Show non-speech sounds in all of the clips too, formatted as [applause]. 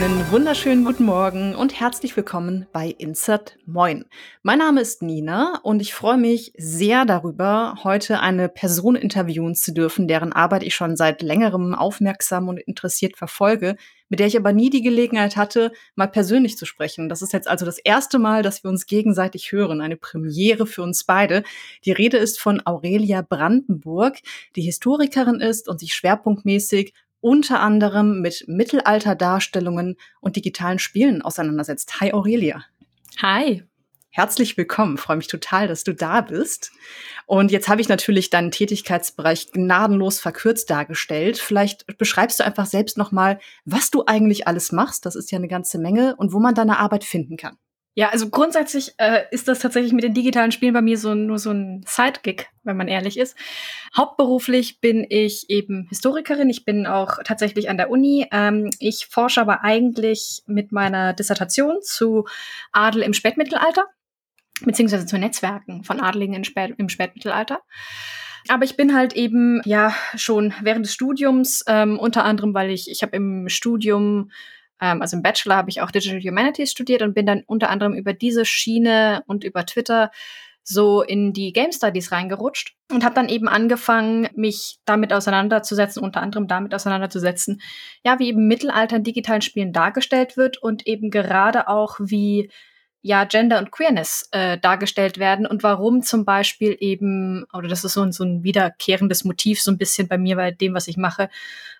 Einen wunderschönen guten Morgen und herzlich willkommen bei Insert Moin. Mein Name ist Nina und ich freue mich sehr darüber, heute eine Person interviewen zu dürfen, deren Arbeit ich schon seit längerem aufmerksam und interessiert verfolge, mit der ich aber nie die Gelegenheit hatte, mal persönlich zu sprechen. Das ist jetzt also das erste Mal, dass wir uns gegenseitig hören, eine Premiere für uns beide. Die Rede ist von Aurelia Brandenburg, die Historikerin ist und sich schwerpunktmäßig unter anderem mit Mittelalterdarstellungen und digitalen Spielen auseinandersetzt. Hi Aurelia. Hi. Herzlich willkommen. Freue mich total, dass du da bist. Und jetzt habe ich natürlich deinen Tätigkeitsbereich gnadenlos verkürzt dargestellt. Vielleicht beschreibst du einfach selbst noch mal, was du eigentlich alles machst. Das ist ja eine ganze Menge und wo man deine Arbeit finden kann. Ja, also grundsätzlich äh, ist das tatsächlich mit den digitalen Spielen bei mir so nur so ein Sidekick, wenn man ehrlich ist. Hauptberuflich bin ich eben Historikerin. Ich bin auch tatsächlich an der Uni. Ähm, ich forsche aber eigentlich mit meiner Dissertation zu Adel im Spätmittelalter, beziehungsweise zu Netzwerken von Adeligen im, Spät im Spätmittelalter. Aber ich bin halt eben ja schon während des Studiums, ähm, unter anderem, weil ich, ich habe im Studium also im Bachelor habe ich auch Digital Humanities studiert und bin dann unter anderem über diese Schiene und über Twitter so in die Game Studies reingerutscht und habe dann eben angefangen, mich damit auseinanderzusetzen, unter anderem damit auseinanderzusetzen, ja, wie eben Mittelalter in digitalen Spielen dargestellt wird und eben gerade auch wie ja Gender und Queerness äh, dargestellt werden und warum zum Beispiel eben, oder das ist so ein, so ein wiederkehrendes Motiv so ein bisschen bei mir bei dem, was ich mache,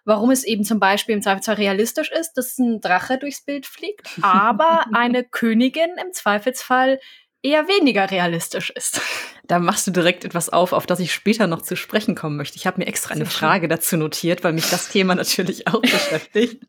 warum es eben zum Beispiel im Zweifelsfall realistisch ist, dass ein Drache durchs Bild fliegt, aber [laughs] eine Königin im Zweifelsfall eher weniger realistisch ist. Da machst du direkt etwas auf, auf das ich später noch zu sprechen kommen möchte. Ich habe mir extra eine Frage dazu notiert, weil mich das Thema natürlich auch beschäftigt.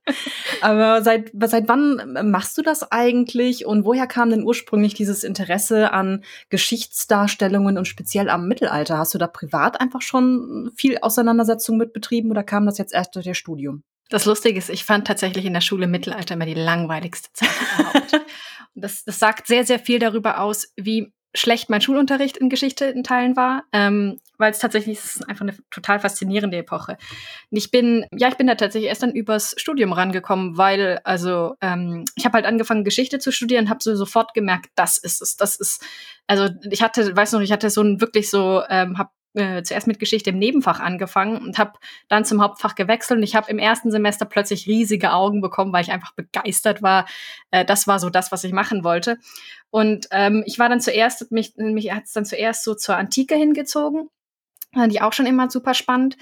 Aber seit, seit wann machst du das eigentlich und woher kam denn ursprünglich dieses Interesse an Geschichtsdarstellungen und speziell am Mittelalter? Hast du da privat einfach schon viel Auseinandersetzung mit betrieben oder kam das jetzt erst durch das Studium? Das Lustige ist, ich fand tatsächlich in der Schule Mittelalter immer die langweiligste Zeit überhaupt. [laughs] das, das sagt sehr, sehr viel darüber aus, wie schlecht mein Schulunterricht in Geschichte in Teilen war, ähm, weil es tatsächlich ist einfach eine total faszinierende Epoche. Ich bin, ja, ich bin da tatsächlich erst dann übers Studium rangekommen, weil, also, ähm, ich habe halt angefangen, Geschichte zu studieren, habe so sofort gemerkt, das ist es, das ist, also ich hatte, weiß noch, ich hatte so ein wirklich so, ähm, habe äh, zuerst mit Geschichte im Nebenfach angefangen und habe dann zum Hauptfach gewechselt und ich habe im ersten Semester plötzlich riesige Augen bekommen, weil ich einfach begeistert war. Äh, das war so das, was ich machen wollte. Und ähm, ich war dann zuerst, mich, mich hat es dann zuerst so zur Antike hingezogen Fand ich auch schon immer super spannend.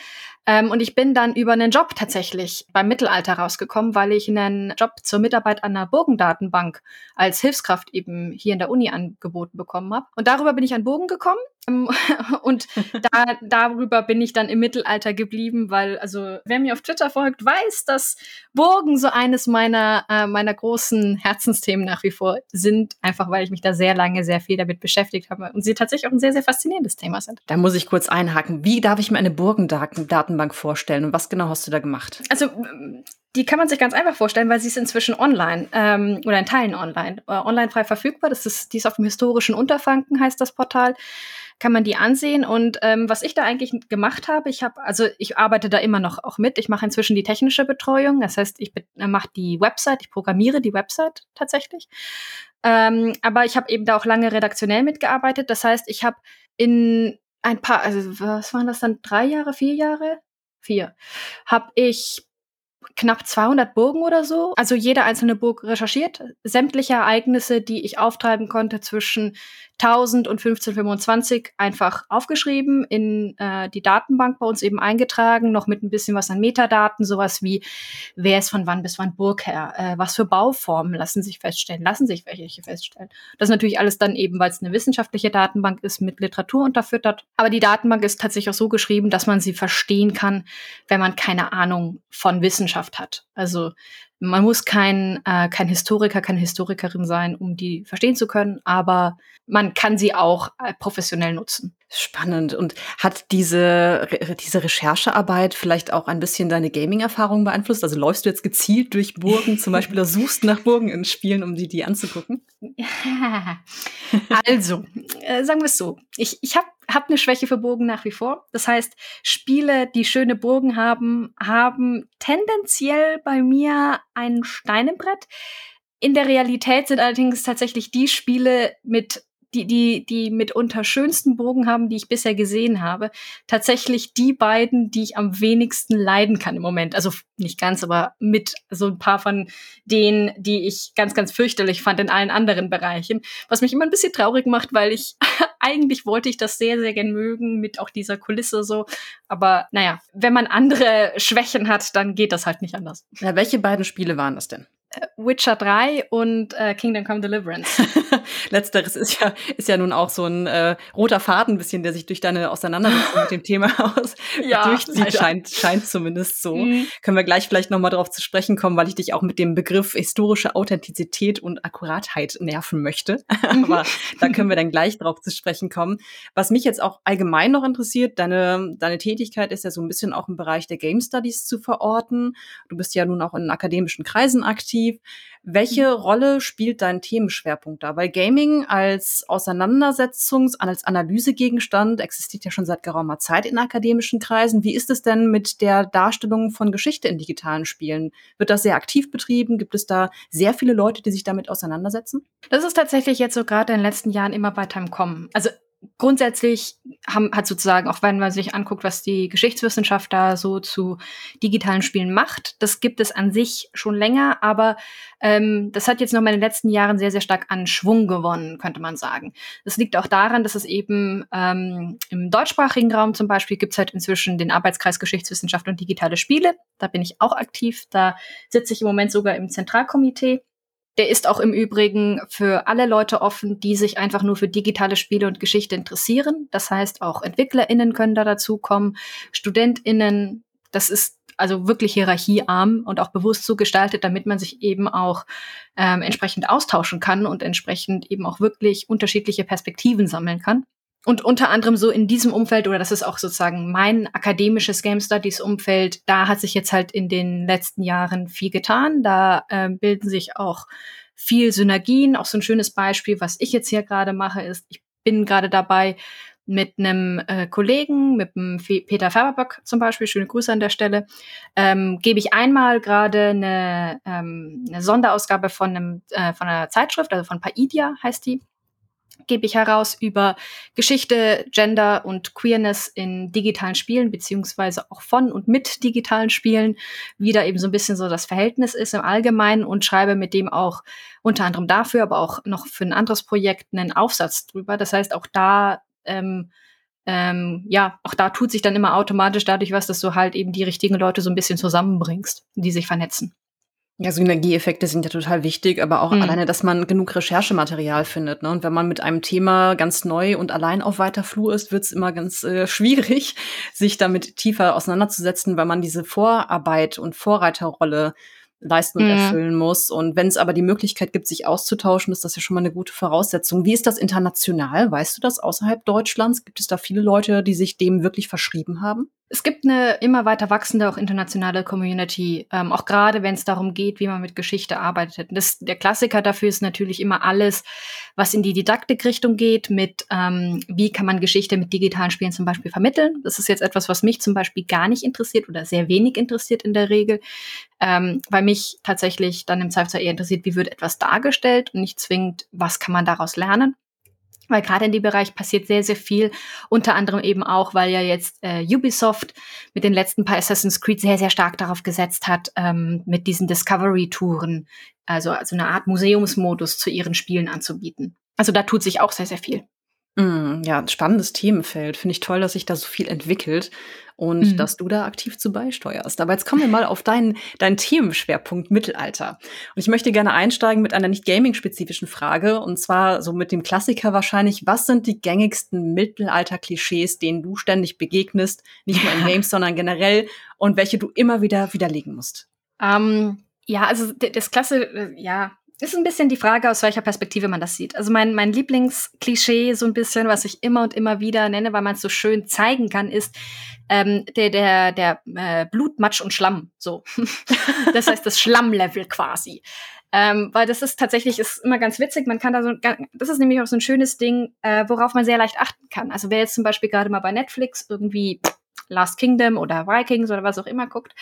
Ähm, und ich bin dann über einen Job tatsächlich beim Mittelalter rausgekommen, weil ich einen Job zur Mitarbeit an einer Burgendatenbank als Hilfskraft eben hier in der Uni angeboten bekommen habe. Und darüber bin ich an Burgen gekommen. Ähm, [laughs] und da, darüber bin ich dann im Mittelalter geblieben, weil, also, wer mir auf Twitter folgt, weiß, dass Burgen so eines meiner, äh, meiner großen Herzensthemen nach wie vor sind. Einfach weil ich mich da sehr lange, sehr viel damit beschäftigt habe und sie tatsächlich auch ein sehr, sehr faszinierendes Thema sind. Da muss ich kurz einhaken. Wie darf ich mir eine Burgendatenbank Datenbank vorstellen und was genau hast du da gemacht? Also die kann man sich ganz einfach vorstellen, weil sie ist inzwischen online ähm, oder in Teilen online, äh, online frei verfügbar. Das ist, die ist auf dem historischen Unterfranken, heißt das Portal. Kann man die ansehen und ähm, was ich da eigentlich gemacht habe, ich habe, also ich arbeite da immer noch auch mit. Ich mache inzwischen die technische Betreuung, das heißt, ich äh, mache die Website, ich programmiere die Website tatsächlich. Ähm, aber ich habe eben da auch lange redaktionell mitgearbeitet. Das heißt, ich habe in ein paar, also was waren das dann, drei Jahre, vier Jahre? Vier. Habe ich knapp 200 Burgen oder so, also jede einzelne Burg recherchiert, sämtliche Ereignisse, die ich auftreiben konnte zwischen 1000 und 1525 einfach aufgeschrieben, in äh, die Datenbank bei uns eben eingetragen, noch mit ein bisschen was an Metadaten, sowas wie, wer ist von wann bis wann Burgherr, äh, was für Bauformen lassen sich feststellen, lassen sich welche feststellen. Das ist natürlich alles dann eben, weil es eine wissenschaftliche Datenbank ist, mit Literatur unterfüttert. Aber die Datenbank ist tatsächlich auch so geschrieben, dass man sie verstehen kann, wenn man keine Ahnung von Wissenschaft hat. Also man muss kein, äh, kein Historiker, keine Historikerin sein, um die verstehen zu können, aber man kann sie auch äh, professionell nutzen. Spannend. Und hat diese, diese Recherchearbeit vielleicht auch ein bisschen deine Gaming-Erfahrung beeinflusst? Also läufst du jetzt gezielt durch Burgen, zum [laughs] Beispiel, oder suchst nach Burgen in Spielen, um die, die anzugucken? [laughs] also, äh, sagen wir es so. Ich, ich habe habe eine Schwäche für Burgen nach wie vor. Das heißt, Spiele, die schöne Burgen haben, haben tendenziell bei mir ein Stein im Brett. In der Realität sind allerdings tatsächlich die Spiele mit die, die, die mitunter schönsten Burgen haben, die ich bisher gesehen habe, tatsächlich die beiden, die ich am wenigsten leiden kann im Moment. Also nicht ganz, aber mit so ein paar von denen, die ich ganz, ganz fürchterlich fand in allen anderen Bereichen. Was mich immer ein bisschen traurig macht, weil ich [laughs] eigentlich wollte ich das sehr, sehr gern mögen mit auch dieser Kulisse so. Aber naja, wenn man andere Schwächen hat, dann geht das halt nicht anders. Ja, welche beiden Spiele waren das denn? Witcher 3 und äh, Kingdom Come Deliverance. [laughs] Letzteres ist ja, ist ja nun auch so ein äh, roter Faden bisschen, der sich durch deine Auseinandersetzung mit dem Thema [laughs] aus ja, durchzieht, scheint, scheint zumindest so. Mhm. Können wir gleich vielleicht nochmal darauf zu sprechen kommen, weil ich dich auch mit dem Begriff historische Authentizität und Akkuratheit nerven möchte. [laughs] Aber da können wir dann gleich drauf zu sprechen kommen. Was mich jetzt auch allgemein noch interessiert, deine, deine Tätigkeit ist ja so ein bisschen auch im Bereich der Game Studies zu verorten. Du bist ja nun auch in akademischen Kreisen aktiv aktiv. Welche mhm. Rolle spielt dein Themenschwerpunkt da? Weil Gaming als Auseinandersetzungs-, als Analysegegenstand existiert ja schon seit geraumer Zeit in akademischen Kreisen. Wie ist es denn mit der Darstellung von Geschichte in digitalen Spielen? Wird das sehr aktiv betrieben? Gibt es da sehr viele Leute, die sich damit auseinandersetzen? Das ist tatsächlich jetzt so gerade in den letzten Jahren immer weiter im Kommen. Also grundsätzlich haben, hat sozusagen, auch wenn man sich anguckt, was die Geschichtswissenschaft da so zu digitalen Spielen macht, das gibt es an sich schon länger, aber ähm, das hat jetzt noch mal in den letzten Jahren sehr, sehr stark an Schwung gewonnen, könnte man sagen. Das liegt auch daran, dass es eben ähm, im deutschsprachigen Raum zum Beispiel gibt es halt inzwischen den Arbeitskreis Geschichtswissenschaft und digitale Spiele. Da bin ich auch aktiv. Da sitze ich im Moment sogar im Zentralkomitee. Der ist auch im Übrigen für alle Leute offen, die sich einfach nur für digitale Spiele und Geschichte interessieren. Das heißt, auch EntwicklerInnen können da dazukommen, StudentInnen. Das ist also wirklich hierarchiearm und auch bewusst so gestaltet, damit man sich eben auch ähm, entsprechend austauschen kann und entsprechend eben auch wirklich unterschiedliche Perspektiven sammeln kann. Und unter anderem so in diesem Umfeld, oder das ist auch sozusagen mein akademisches Game Studies Umfeld, da hat sich jetzt halt in den letzten Jahren viel getan. Da äh, bilden sich auch viel Synergien. Auch so ein schönes Beispiel, was ich jetzt hier gerade mache, ist, ich bin gerade dabei, mit einem äh, Kollegen, mit dem Peter Färberböck zum Beispiel, schöne Grüße an der Stelle, ähm, gebe ich einmal gerade eine, ähm, eine Sonderausgabe von, einem, äh, von einer Zeitschrift, also von Paidia heißt die, gebe ich heraus über Geschichte, Gender und Queerness in digitalen Spielen, beziehungsweise auch von und mit digitalen Spielen, wie da eben so ein bisschen so das Verhältnis ist im Allgemeinen und schreibe mit dem auch unter anderem dafür, aber auch noch für ein anderes Projekt einen Aufsatz drüber. Das heißt, auch da ähm, ähm, ja, auch da tut sich dann immer automatisch dadurch was, dass du halt eben die richtigen Leute so ein bisschen zusammenbringst, die sich vernetzen. Ja, Synergieeffekte sind ja total wichtig, aber auch mhm. alleine, dass man genug Recherchematerial findet. Ne? Und wenn man mit einem Thema ganz neu und allein auf weiter Flur ist, wird es immer ganz äh, [laughs] schwierig, sich damit tiefer auseinanderzusetzen, weil man diese Vorarbeit und Vorreiterrolle leisten und mhm. erfüllen muss. Und wenn es aber die Möglichkeit gibt, sich auszutauschen, ist das ja schon mal eine gute Voraussetzung. Wie ist das international? Weißt du das außerhalb Deutschlands? Gibt es da viele Leute, die sich dem wirklich verschrieben haben? Es gibt eine immer weiter wachsende, auch internationale Community, ähm, auch gerade wenn es darum geht, wie man mit Geschichte arbeitet. Das, der Klassiker dafür ist natürlich immer alles, was in die Didaktikrichtung geht, mit ähm, wie kann man Geschichte mit digitalen Spielen zum Beispiel vermitteln. Das ist jetzt etwas, was mich zum Beispiel gar nicht interessiert oder sehr wenig interessiert in der Regel, ähm, weil mich tatsächlich dann im Zweifelsfall eher interessiert, wie wird etwas dargestellt und nicht zwingend, was kann man daraus lernen weil gerade in dem Bereich passiert sehr, sehr viel. Unter anderem eben auch, weil ja jetzt äh, Ubisoft mit den letzten paar Assassin's Creed sehr, sehr stark darauf gesetzt hat, ähm, mit diesen Discovery-Touren, also, also eine Art Museumsmodus zu ihren Spielen anzubieten. Also da tut sich auch sehr, sehr viel. Mm, ja, ein spannendes Themenfeld. Finde ich toll, dass sich da so viel entwickelt und mhm. dass du da aktiv zu beisteuerst. Aber jetzt kommen wir mal auf deinen, deinen Themenschwerpunkt Mittelalter. Und ich möchte gerne einsteigen mit einer nicht gaming-spezifischen Frage und zwar so mit dem Klassiker wahrscheinlich. Was sind die gängigsten Mittelalter-Klischees, denen du ständig begegnest? Nicht nur in [laughs] Games, sondern generell und welche du immer wieder widerlegen musst? Um, ähm, ja, also das Klasse, äh, ja, ist ein bisschen die Frage, aus welcher Perspektive man das sieht. Also mein, mein Lieblingsklischee, so ein bisschen, was ich immer und immer wieder nenne, weil man es so schön zeigen kann, ist ähm, der, der, der äh, Blut, Matsch und Schlamm. So. [laughs] das heißt das Schlammlevel quasi. Ähm, weil das ist tatsächlich ist immer ganz witzig. Man kann da so, das ist nämlich auch so ein schönes Ding, äh, worauf man sehr leicht achten kann. Also wer jetzt zum Beispiel gerade mal bei Netflix irgendwie Last Kingdom oder Vikings oder was auch immer guckt,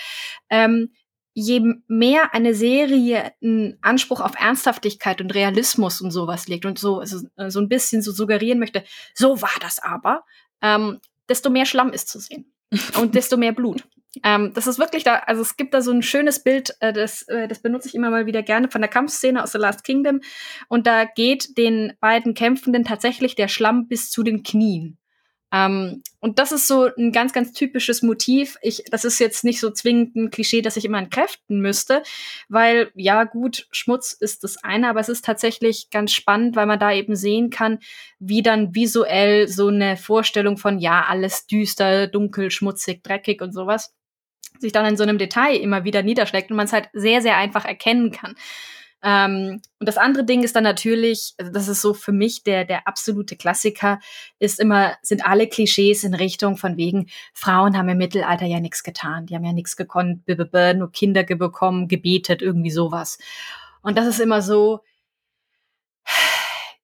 ähm, je mehr eine Serie einen Anspruch auf Ernsthaftigkeit und Realismus und sowas legt und so, also, so ein bisschen so suggerieren möchte, so war das aber, ähm, desto mehr Schlamm ist zu sehen [laughs] und desto mehr Blut. Ähm, das ist wirklich da, also es gibt da so ein schönes Bild, äh, das, äh, das benutze ich immer mal wieder gerne von der Kampfszene aus The Last Kingdom. Und da geht den beiden Kämpfenden tatsächlich der Schlamm bis zu den Knien. Ähm, und das ist so ein ganz, ganz typisches Motiv. Ich, das ist jetzt nicht so zwingend ein Klischee, dass ich immer entkräften müsste, weil ja gut, Schmutz ist das eine, aber es ist tatsächlich ganz spannend, weil man da eben sehen kann, wie dann visuell so eine Vorstellung von ja, alles düster, dunkel, schmutzig, dreckig und sowas sich dann in so einem Detail immer wieder niederschlägt und man es halt sehr, sehr einfach erkennen kann. Ähm, und das andere Ding ist dann natürlich, also das ist so für mich der, der absolute Klassiker, ist immer, sind alle Klischees in Richtung von wegen, Frauen haben im Mittelalter ja nichts getan, die haben ja nichts gekonnt, nur Kinder bekommen, gebetet, irgendwie sowas. Und das ist immer so,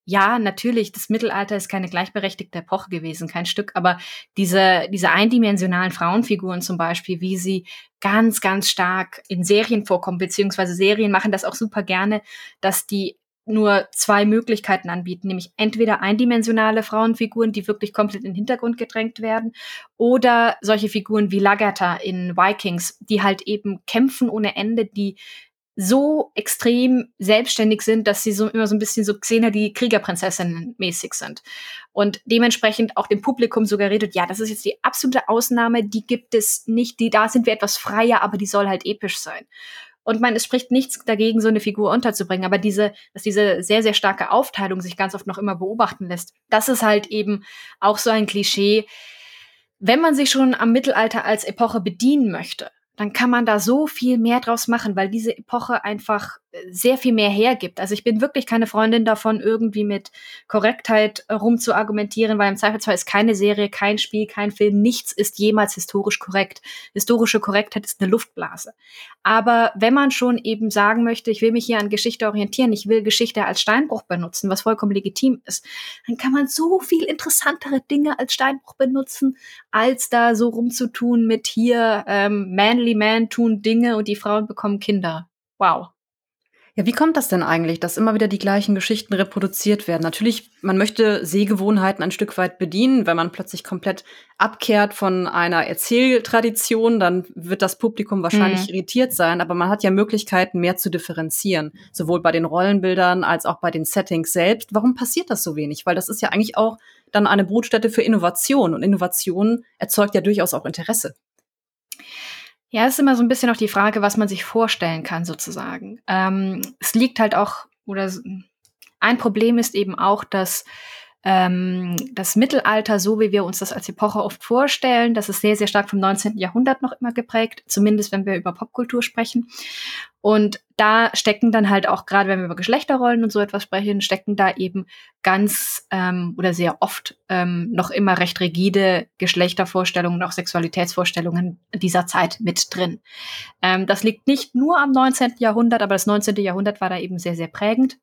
ja, natürlich, das Mittelalter ist keine gleichberechtigte Epoche gewesen, kein Stück, aber diese, diese eindimensionalen Frauenfiguren zum Beispiel, wie sie ganz, ganz stark in Serien vorkommen, beziehungsweise Serien machen das auch super gerne, dass die nur zwei Möglichkeiten anbieten, nämlich entweder eindimensionale Frauenfiguren, die wirklich komplett in den Hintergrund gedrängt werden, oder solche Figuren wie Lagertha in Vikings, die halt eben kämpfen ohne Ende, die so extrem selbstständig sind, dass sie so immer so ein bisschen so Xena die Kriegerprinzessinnen mäßig sind. Und dementsprechend auch dem Publikum suggeriert, ja, das ist jetzt die absolute Ausnahme, die gibt es nicht, die, da sind wir etwas freier, aber die soll halt episch sein. Und man, es spricht nichts dagegen, so eine Figur unterzubringen, aber diese, dass diese sehr, sehr starke Aufteilung sich ganz oft noch immer beobachten lässt, das ist halt eben auch so ein Klischee. Wenn man sich schon am Mittelalter als Epoche bedienen möchte, dann kann man da so viel mehr draus machen, weil diese Epoche einfach sehr viel mehr hergibt. Also ich bin wirklich keine Freundin davon, irgendwie mit Korrektheit rumzuargumentieren, weil im Zweifelsfall ist keine Serie, kein Spiel, kein Film, nichts ist jemals historisch korrekt. Historische Korrektheit ist eine Luftblase. Aber wenn man schon eben sagen möchte, ich will mich hier an Geschichte orientieren, ich will Geschichte als Steinbruch benutzen, was vollkommen legitim ist, dann kann man so viel interessantere Dinge als Steinbruch benutzen, als da so rumzutun mit hier ähm, manly man tun Dinge und die Frauen bekommen Kinder. Wow. Ja, wie kommt das denn eigentlich, dass immer wieder die gleichen Geschichten reproduziert werden? Natürlich, man möchte Sehgewohnheiten ein Stück weit bedienen. Wenn man plötzlich komplett abkehrt von einer Erzähltradition, dann wird das Publikum wahrscheinlich mhm. irritiert sein. Aber man hat ja Möglichkeiten, mehr zu differenzieren. Sowohl bei den Rollenbildern als auch bei den Settings selbst. Warum passiert das so wenig? Weil das ist ja eigentlich auch dann eine Brutstätte für Innovation. Und Innovation erzeugt ja durchaus auch Interesse. Ja, es ist immer so ein bisschen auch die Frage, was man sich vorstellen kann, sozusagen. Ähm, es liegt halt auch, oder ein Problem ist eben auch, dass ähm, das Mittelalter, so wie wir uns das als Epoche oft vorstellen, das ist sehr, sehr stark vom 19. Jahrhundert noch immer geprägt, zumindest wenn wir über Popkultur sprechen. Und da stecken dann halt auch, gerade wenn wir über Geschlechterrollen und so etwas sprechen, stecken da eben ganz ähm, oder sehr oft ähm, noch immer recht rigide Geschlechtervorstellungen, auch Sexualitätsvorstellungen dieser Zeit mit drin. Ähm, das liegt nicht nur am 19. Jahrhundert, aber das 19. Jahrhundert war da eben sehr, sehr prägend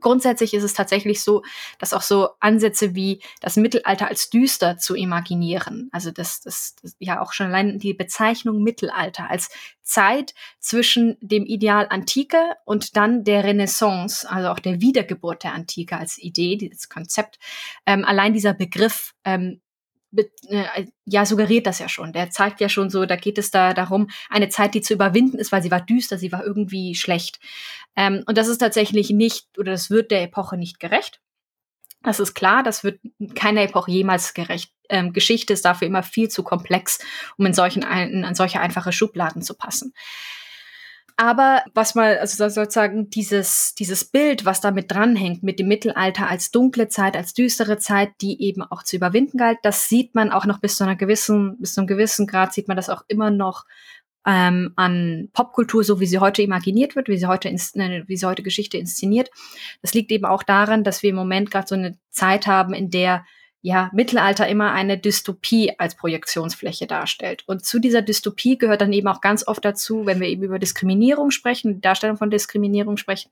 grundsätzlich ist es tatsächlich so, dass auch so Ansätze wie das Mittelalter als düster zu imaginieren, also das, das, das ja auch schon allein die Bezeichnung Mittelalter als Zeit zwischen dem Ideal Antike und dann der Renaissance, also auch der Wiedergeburt der Antike als Idee, dieses Konzept. Ähm, allein dieser Begriff ähm, äh, ja, suggeriert das ja schon. Der zeigt ja schon so, da geht es da darum, eine Zeit, die zu überwinden ist, weil sie war düster, sie war irgendwie schlecht. Ähm, und das ist tatsächlich nicht, oder das wird der Epoche nicht gerecht. Das ist klar, das wird keiner Epoche jemals gerecht. Ähm, Geschichte ist dafür immer viel zu komplex, um in solchen in, in solche einfache Schubladen zu passen. Aber was mal, also sozusagen dieses, dieses Bild, was damit dranhängt, mit dem Mittelalter als dunkle Zeit, als düstere Zeit, die eben auch zu überwinden galt, das sieht man auch noch bis zu einer gewissen, bis zu einem gewissen Grad sieht man das auch immer noch ähm, an Popkultur, so wie sie heute imaginiert wird, wie sie heute, äh, wie sie heute Geschichte inszeniert. Das liegt eben auch daran, dass wir im Moment gerade so eine Zeit haben, in der ja, Mittelalter immer eine Dystopie als Projektionsfläche darstellt. Und zu dieser Dystopie gehört dann eben auch ganz oft dazu, wenn wir eben über Diskriminierung sprechen, Darstellung von Diskriminierung sprechen,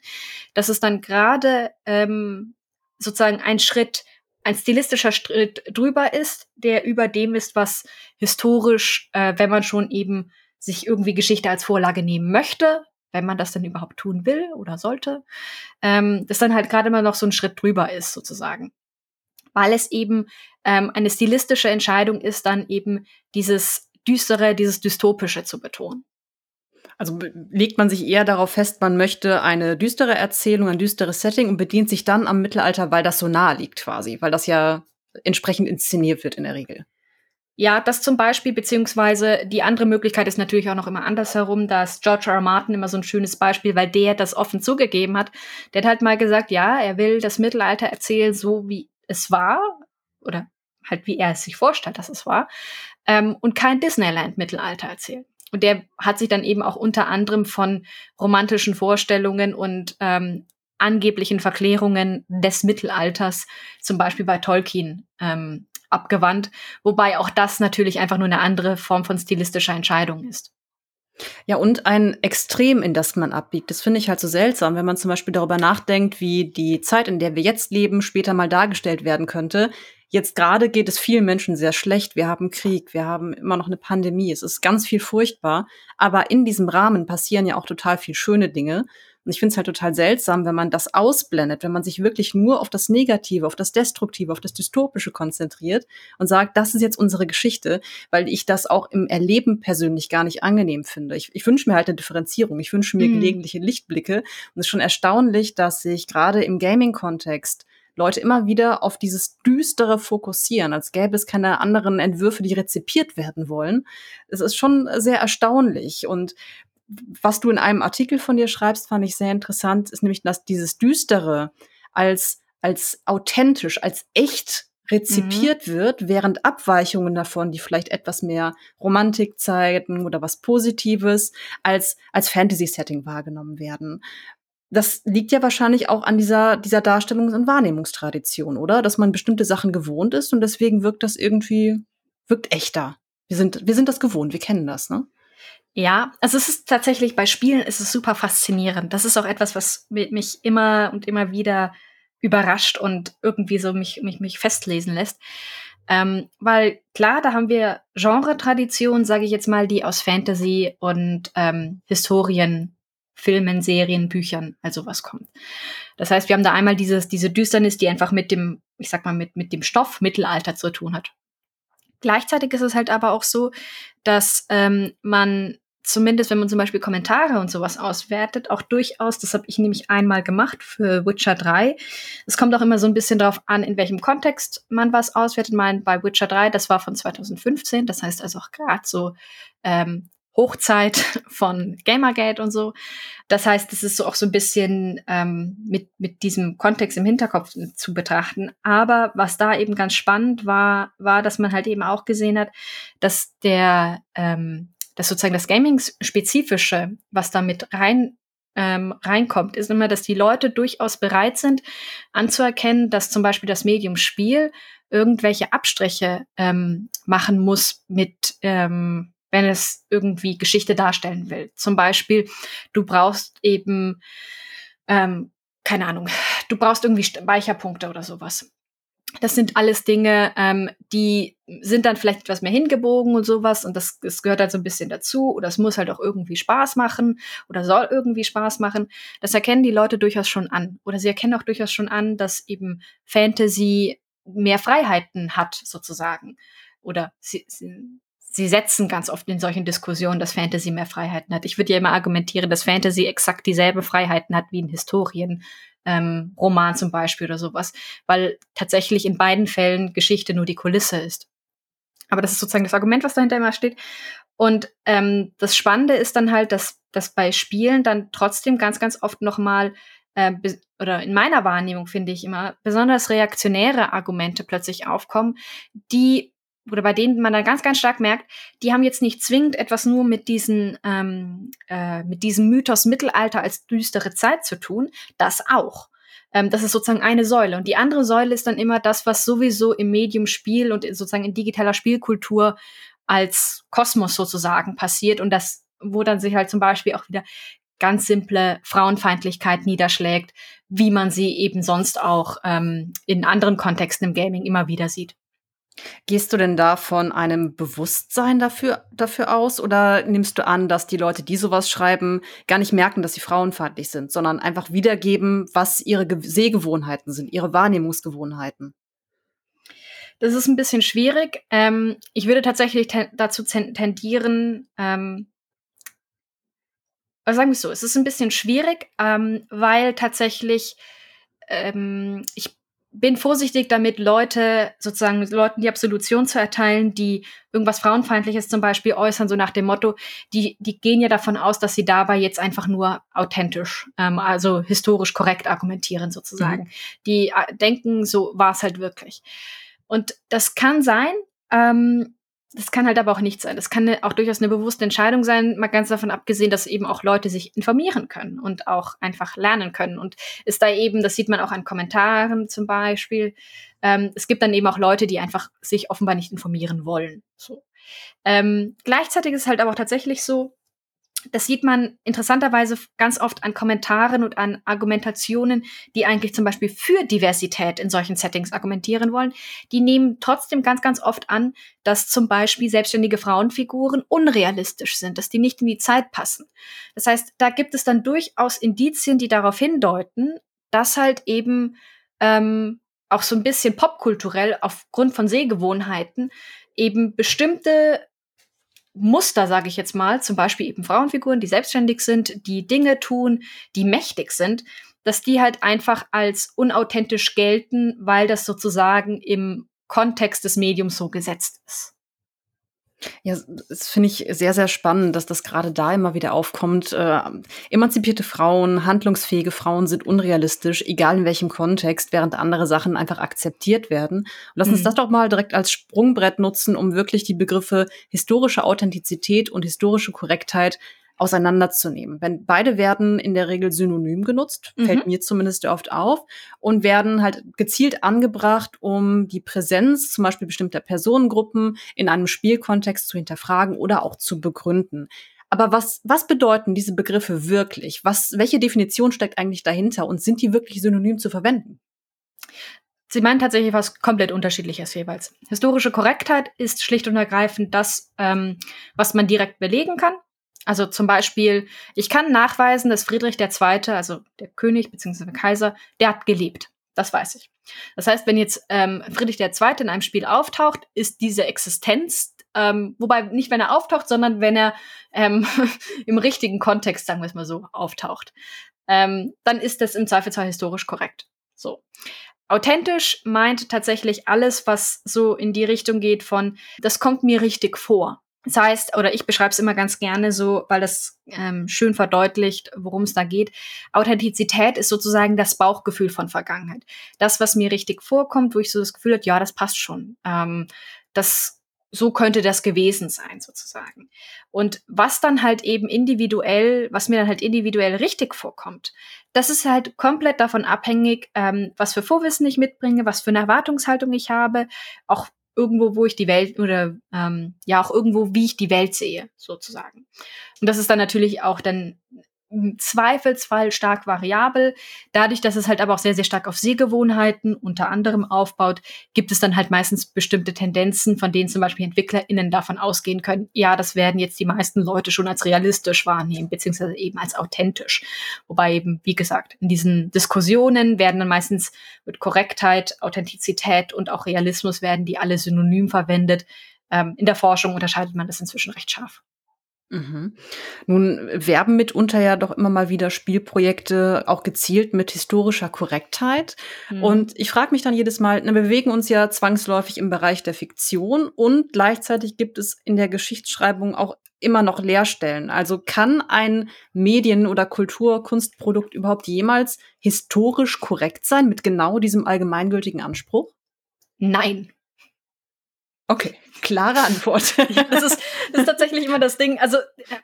dass es dann gerade ähm, sozusagen ein Schritt ein stilistischer Schritt drüber ist, der über dem ist, was historisch, äh, wenn man schon eben sich irgendwie Geschichte als Vorlage nehmen möchte, wenn man das denn überhaupt tun will oder sollte, ähm, das dann halt gerade mal noch so ein Schritt drüber ist, sozusagen. Weil es eben ähm, eine stilistische Entscheidung ist, dann eben dieses Düstere, dieses Dystopische zu betonen. Also legt man sich eher darauf fest, man möchte eine düstere Erzählung, ein düsteres Setting und bedient sich dann am Mittelalter, weil das so nahe liegt quasi, weil das ja entsprechend inszeniert wird in der Regel. Ja, das zum Beispiel, beziehungsweise die andere Möglichkeit ist natürlich auch noch immer andersherum. Da ist George R. R. Martin immer so ein schönes Beispiel, weil der das offen zugegeben hat. Der hat halt mal gesagt, ja, er will das Mittelalter erzählen, so wie es war, oder halt wie er es sich vorstellt, dass es war, ähm, und kein Disneyland-Mittelalter erzählen. Und der hat sich dann eben auch unter anderem von romantischen Vorstellungen und ähm, angeblichen Verklärungen des Mittelalters, zum Beispiel bei Tolkien, ähm, abgewandt, wobei auch das natürlich einfach nur eine andere Form von stilistischer Entscheidung ist. Ja, und ein Extrem, in das man abbiegt. Das finde ich halt so seltsam, wenn man zum Beispiel darüber nachdenkt, wie die Zeit, in der wir jetzt leben, später mal dargestellt werden könnte. Jetzt gerade geht es vielen Menschen sehr schlecht. Wir haben Krieg, wir haben immer noch eine Pandemie. Es ist ganz viel furchtbar. Aber in diesem Rahmen passieren ja auch total viel schöne Dinge. Und ich finde es halt total seltsam, wenn man das ausblendet, wenn man sich wirklich nur auf das Negative, auf das Destruktive, auf das Dystopische konzentriert und sagt, das ist jetzt unsere Geschichte, weil ich das auch im Erleben persönlich gar nicht angenehm finde. Ich, ich wünsche mir halt eine Differenzierung. Ich wünsche mir mhm. gelegentliche Lichtblicke. Und es ist schon erstaunlich, dass sich gerade im Gaming-Kontext Leute immer wieder auf dieses Düstere fokussieren, als gäbe es keine anderen Entwürfe, die rezipiert werden wollen. Es ist schon sehr erstaunlich. Und was du in einem Artikel von dir schreibst, fand ich sehr interessant, ist nämlich, dass dieses Düstere als, als authentisch, als echt rezipiert mhm. wird, während Abweichungen davon, die vielleicht etwas mehr Romantik zeigen oder was Positives, als, als Fantasy-Setting wahrgenommen werden. Das liegt ja wahrscheinlich auch an dieser, dieser Darstellungs- und Wahrnehmungstradition, oder? Dass man bestimmte Sachen gewohnt ist und deswegen wirkt das irgendwie, wirkt echter. Wir sind, wir sind das gewohnt, wir kennen das, ne? Ja, also es ist tatsächlich bei Spielen ist es super faszinierend. Das ist auch etwas, was mich immer und immer wieder überrascht und irgendwie so mich, mich, mich festlesen lässt. Ähm, weil klar, da haben wir Genre-Traditionen, sage ich jetzt mal, die aus Fantasy und ähm, Historien, Filmen, Serien, Büchern, also was kommt. Das heißt, wir haben da einmal dieses, diese Düsternis, die einfach mit dem, ich sag mal, mit, mit dem Stoff Mittelalter zu tun hat. Gleichzeitig ist es halt aber auch so, dass ähm, man zumindest wenn man zum Beispiel Kommentare und sowas auswertet, auch durchaus, das habe ich nämlich einmal gemacht für Witcher 3. Es kommt auch immer so ein bisschen darauf an, in welchem Kontext man was auswertet. Mein bei Witcher 3, das war von 2015, das heißt also auch gerade so ähm, Hochzeit von Gamergate und so. Das heißt, es ist so auch so ein bisschen ähm, mit, mit diesem Kontext im Hinterkopf zu betrachten. Aber was da eben ganz spannend war, war, dass man halt eben auch gesehen hat, dass der ähm, dass sozusagen das Gaming-spezifische, was damit rein ähm, reinkommt, ist immer, dass die Leute durchaus bereit sind, anzuerkennen, dass zum Beispiel das Medium Spiel irgendwelche Abstriche ähm, machen muss mit, ähm, wenn es irgendwie Geschichte darstellen will. Zum Beispiel, du brauchst eben, ähm, keine Ahnung, du brauchst irgendwie Speicherpunkte oder sowas. Das sind alles Dinge, ähm, die sind dann vielleicht etwas mehr hingebogen und sowas und das, das gehört halt so ein bisschen dazu oder es muss halt auch irgendwie Spaß machen oder soll irgendwie Spaß machen. Das erkennen die Leute durchaus schon an oder sie erkennen auch durchaus schon an, dass eben Fantasy mehr Freiheiten hat sozusagen oder sie, sie, sie setzen ganz oft in solchen Diskussionen, dass Fantasy mehr Freiheiten hat. Ich würde ja immer argumentieren, dass Fantasy exakt dieselbe Freiheiten hat wie in Historien ähm, Roman zum Beispiel oder sowas, weil tatsächlich in beiden Fällen Geschichte nur die Kulisse ist. Aber das ist sozusagen das Argument, was dahinter immer steht. Und ähm, das Spannende ist dann halt, dass, dass bei Spielen dann trotzdem ganz, ganz oft nochmal, äh, oder in meiner Wahrnehmung finde ich immer, besonders reaktionäre Argumente plötzlich aufkommen, die oder bei denen man dann ganz, ganz stark merkt, die haben jetzt nicht zwingend etwas nur mit diesen, ähm, äh, mit diesem Mythos Mittelalter als düstere Zeit zu tun. Das auch. Ähm, das ist sozusagen eine Säule. Und die andere Säule ist dann immer das, was sowieso im Medium Spiel und sozusagen in digitaler Spielkultur als Kosmos sozusagen passiert und das, wo dann sich halt zum Beispiel auch wieder ganz simple Frauenfeindlichkeit niederschlägt, wie man sie eben sonst auch ähm, in anderen Kontexten im Gaming immer wieder sieht. Gehst du denn da von einem Bewusstsein dafür, dafür aus oder nimmst du an, dass die Leute, die sowas schreiben, gar nicht merken, dass sie frauenfeindlich sind, sondern einfach wiedergeben, was ihre Ge Sehgewohnheiten sind, ihre Wahrnehmungsgewohnheiten? Das ist ein bisschen schwierig. Ähm, ich würde tatsächlich ten dazu tendieren, ähm, also sagen wir es so, es ist ein bisschen schwierig, ähm, weil tatsächlich ähm, ich bin vorsichtig damit, Leute sozusagen Leuten die Absolution zu erteilen, die irgendwas Frauenfeindliches zum Beispiel äußern, so nach dem Motto, die, die gehen ja davon aus, dass sie dabei jetzt einfach nur authentisch, ähm, also historisch korrekt argumentieren sozusagen. Mhm. Die äh, denken, so war es halt wirklich. Und das kann sein, ähm, das kann halt aber auch nicht sein. Das kann auch durchaus eine bewusste Entscheidung sein, mal ganz davon abgesehen, dass eben auch Leute sich informieren können und auch einfach lernen können. Und ist da eben, das sieht man auch an Kommentaren zum Beispiel, ähm, es gibt dann eben auch Leute, die einfach sich offenbar nicht informieren wollen. So. Ähm, gleichzeitig ist es halt aber auch tatsächlich so, das sieht man interessanterweise ganz oft an Kommentaren und an Argumentationen, die eigentlich zum Beispiel für Diversität in solchen Settings argumentieren wollen. Die nehmen trotzdem ganz, ganz oft an, dass zum Beispiel selbstständige Frauenfiguren unrealistisch sind, dass die nicht in die Zeit passen. Das heißt, da gibt es dann durchaus Indizien, die darauf hindeuten, dass halt eben ähm, auch so ein bisschen popkulturell aufgrund von Sehgewohnheiten eben bestimmte Muster, sage ich jetzt mal, zum Beispiel eben Frauenfiguren, die selbstständig sind, die Dinge tun, die mächtig sind, dass die halt einfach als unauthentisch gelten, weil das sozusagen im Kontext des Mediums so gesetzt ist. Ja, das finde ich sehr, sehr spannend, dass das gerade da immer wieder aufkommt. Äh, emanzipierte Frauen, handlungsfähige Frauen sind unrealistisch, egal in welchem Kontext, während andere Sachen einfach akzeptiert werden. Und lass uns mhm. das doch mal direkt als Sprungbrett nutzen, um wirklich die Begriffe historische Authentizität und historische Korrektheit auseinanderzunehmen. Wenn beide werden in der Regel synonym genutzt, mhm. fällt mir zumindest oft auf, und werden halt gezielt angebracht, um die Präsenz zum Beispiel bestimmter Personengruppen in einem Spielkontext zu hinterfragen oder auch zu begründen. Aber was, was bedeuten diese Begriffe wirklich? Was, welche Definition steckt eigentlich dahinter und sind die wirklich synonym zu verwenden? Sie meinen tatsächlich was komplett unterschiedliches jeweils. Historische Korrektheit ist schlicht und ergreifend das, ähm, was man direkt belegen kann. Also zum Beispiel, ich kann nachweisen, dass Friedrich II., also der König bzw. Kaiser, der hat gelebt. Das weiß ich. Das heißt, wenn jetzt ähm, Friedrich II. in einem Spiel auftaucht, ist diese Existenz, ähm, wobei nicht wenn er auftaucht, sondern wenn er ähm, [laughs] im richtigen Kontext, sagen wir es mal so, auftaucht, ähm, dann ist das im Zweifelsfall historisch korrekt. So. Authentisch meint tatsächlich alles, was so in die Richtung geht von, das kommt mir richtig vor. Das heißt, oder ich beschreibe es immer ganz gerne so, weil das ähm, schön verdeutlicht, worum es da geht. Authentizität ist sozusagen das Bauchgefühl von Vergangenheit. Das, was mir richtig vorkommt, wo ich so das Gefühl habe, ja, das passt schon. Ähm, das so könnte das gewesen sein, sozusagen. Und was dann halt eben individuell, was mir dann halt individuell richtig vorkommt, das ist halt komplett davon abhängig, ähm, was für Vorwissen ich mitbringe, was für eine Erwartungshaltung ich habe, auch irgendwo, wo ich die Welt oder ähm, ja auch irgendwo, wie ich die Welt sehe, sozusagen. Und das ist dann natürlich auch dann im Zweifelsfall stark variabel. Dadurch, dass es halt aber auch sehr, sehr stark auf Sehgewohnheiten unter anderem aufbaut, gibt es dann halt meistens bestimmte Tendenzen, von denen zum Beispiel EntwicklerInnen davon ausgehen können, ja, das werden jetzt die meisten Leute schon als realistisch wahrnehmen, beziehungsweise eben als authentisch. Wobei eben, wie gesagt, in diesen Diskussionen werden dann meistens mit Korrektheit, Authentizität und auch Realismus werden die alle synonym verwendet. Ähm, in der Forschung unterscheidet man das inzwischen recht scharf. Mhm. Nun werben mitunter ja doch immer mal wieder Spielprojekte auch gezielt mit historischer Korrektheit. Mhm. Und ich frage mich dann jedes Mal, na, wir bewegen uns ja zwangsläufig im Bereich der Fiktion und gleichzeitig gibt es in der Geschichtsschreibung auch immer noch Leerstellen. Also kann ein Medien- oder Kulturkunstprodukt überhaupt jemals historisch korrekt sein mit genau diesem allgemeingültigen Anspruch? Nein. Okay, klare Antwort. [laughs] ja, das, ist, das ist tatsächlich immer das Ding. Also äh,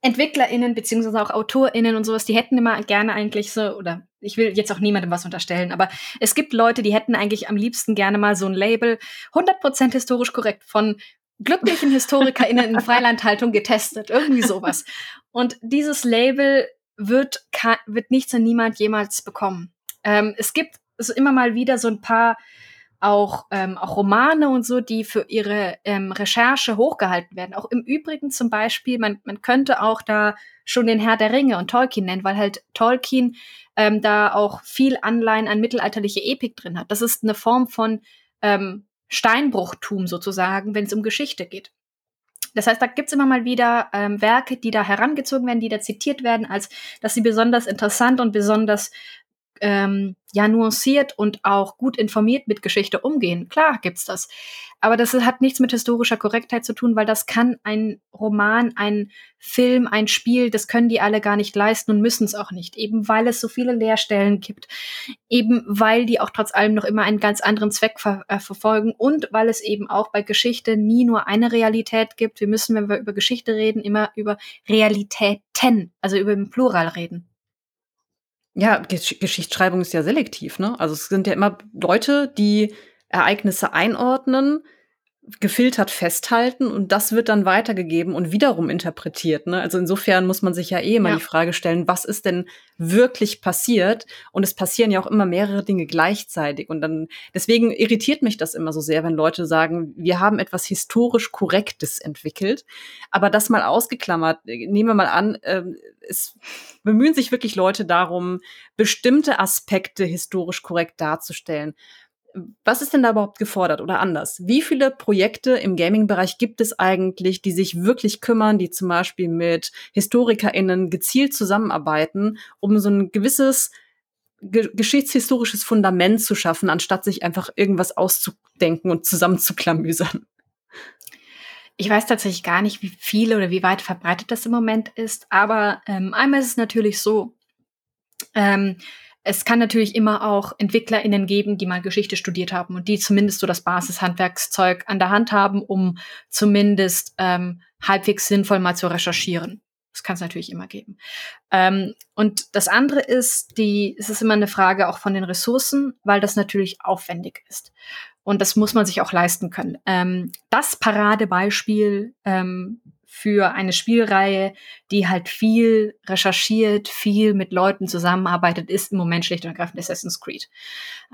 EntwicklerInnen beziehungsweise auch AutorInnen und sowas, die hätten immer gerne eigentlich so, oder ich will jetzt auch niemandem was unterstellen, aber es gibt Leute, die hätten eigentlich am liebsten gerne mal so ein Label 100% historisch korrekt von glücklichen HistorikerInnen in [laughs] Freilandhaltung getestet, irgendwie sowas. Und dieses Label wird, wird nichts und niemand jemals bekommen. Ähm, es gibt so immer mal wieder so ein paar auch, ähm, auch Romane und so, die für ihre ähm, Recherche hochgehalten werden. Auch im Übrigen zum Beispiel, man, man könnte auch da schon den Herr der Ringe und Tolkien nennen, weil halt Tolkien ähm, da auch viel Anleihen an mittelalterliche Epik drin hat. Das ist eine Form von ähm, Steinbruchtum sozusagen, wenn es um Geschichte geht. Das heißt, da gibt's immer mal wieder ähm, Werke, die da herangezogen werden, die da zitiert werden, als dass sie besonders interessant und besonders ähm, ja nuanciert und auch gut informiert mit Geschichte umgehen. Klar gibt's das. Aber das hat nichts mit historischer Korrektheit zu tun, weil das kann ein Roman, ein Film, ein Spiel, das können die alle gar nicht leisten und müssen es auch nicht. Eben weil es so viele Leerstellen gibt. Eben weil die auch trotz allem noch immer einen ganz anderen Zweck ver äh, verfolgen und weil es eben auch bei Geschichte nie nur eine Realität gibt. Wir müssen, wenn wir über Geschichte reden, immer über Realitäten, also über den Plural reden. Ja, Gesch Geschichtsschreibung ist ja selektiv, ne? Also es sind ja immer Leute, die Ereignisse einordnen, gefiltert festhalten und das wird dann weitergegeben und wiederum interpretiert. Ne? Also insofern muss man sich ja eh immer ja. die Frage stellen, was ist denn wirklich passiert? Und es passieren ja auch immer mehrere Dinge gleichzeitig. Und dann, deswegen irritiert mich das immer so sehr, wenn Leute sagen, wir haben etwas historisch Korrektes entwickelt. Aber das mal ausgeklammert, nehmen wir mal an, äh, es bemühen sich wirklich Leute darum, bestimmte Aspekte historisch korrekt darzustellen was ist denn da überhaupt gefordert oder anders? Wie viele Projekte im Gaming-Bereich gibt es eigentlich, die sich wirklich kümmern, die zum Beispiel mit HistorikerInnen gezielt zusammenarbeiten, um so ein gewisses ge geschichtshistorisches Fundament zu schaffen, anstatt sich einfach irgendwas auszudenken und zusammenzuklamüsern? Ich weiß tatsächlich gar nicht, wie viele oder wie weit verbreitet das im Moment ist, aber ähm, einmal ist es natürlich so, ähm, es kann natürlich immer auch EntwicklerInnen geben, die mal Geschichte studiert haben und die zumindest so das Basishandwerkszeug an der Hand haben, um zumindest ähm, halbwegs sinnvoll mal zu recherchieren. Das kann es natürlich immer geben. Ähm, und das andere ist, die, es ist immer eine Frage auch von den Ressourcen, weil das natürlich aufwendig ist. Und das muss man sich auch leisten können. Ähm, das Paradebeispiel ähm, für eine Spielreihe, die halt viel recherchiert, viel mit Leuten zusammenarbeitet, ist im Moment schlicht und ergreifend Assassin's Creed.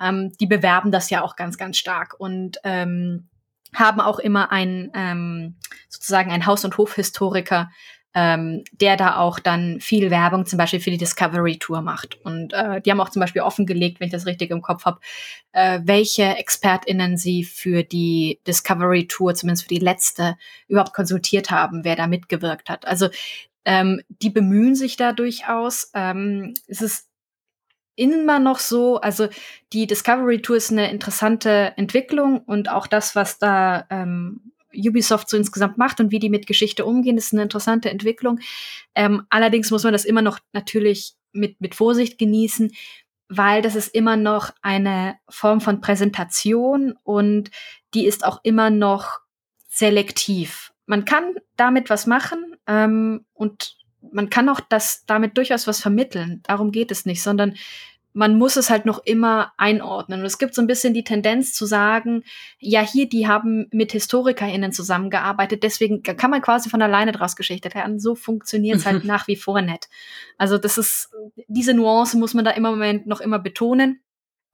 Ähm, die bewerben das ja auch ganz, ganz stark und ähm, haben auch immer ein ähm, sozusagen ein Haus- und Hofhistoriker, ähm, der da auch dann viel Werbung zum Beispiel für die Discovery Tour macht. Und äh, die haben auch zum Beispiel offengelegt, wenn ich das richtig im Kopf habe, äh, welche ExpertInnen sie für die Discovery Tour, zumindest für die letzte, überhaupt konsultiert haben, wer da mitgewirkt hat. Also ähm, die bemühen sich da durchaus. Ähm, es ist immer noch so, also die Discovery Tour ist eine interessante Entwicklung und auch das, was da ähm, Ubisoft so insgesamt macht und wie die mit Geschichte umgehen, ist eine interessante Entwicklung. Ähm, allerdings muss man das immer noch natürlich mit, mit Vorsicht genießen, weil das ist immer noch eine Form von Präsentation und die ist auch immer noch selektiv. Man kann damit was machen ähm, und man kann auch das damit durchaus was vermitteln. Darum geht es nicht, sondern man muss es halt noch immer einordnen. Und es gibt so ein bisschen die Tendenz zu sagen, ja, hier, die haben mit HistorikerInnen zusammengearbeitet, deswegen kann man quasi von alleine draus Geschichte werden. So funktioniert es halt nach wie vor nicht. Also das ist, diese Nuance muss man da im Moment noch immer betonen,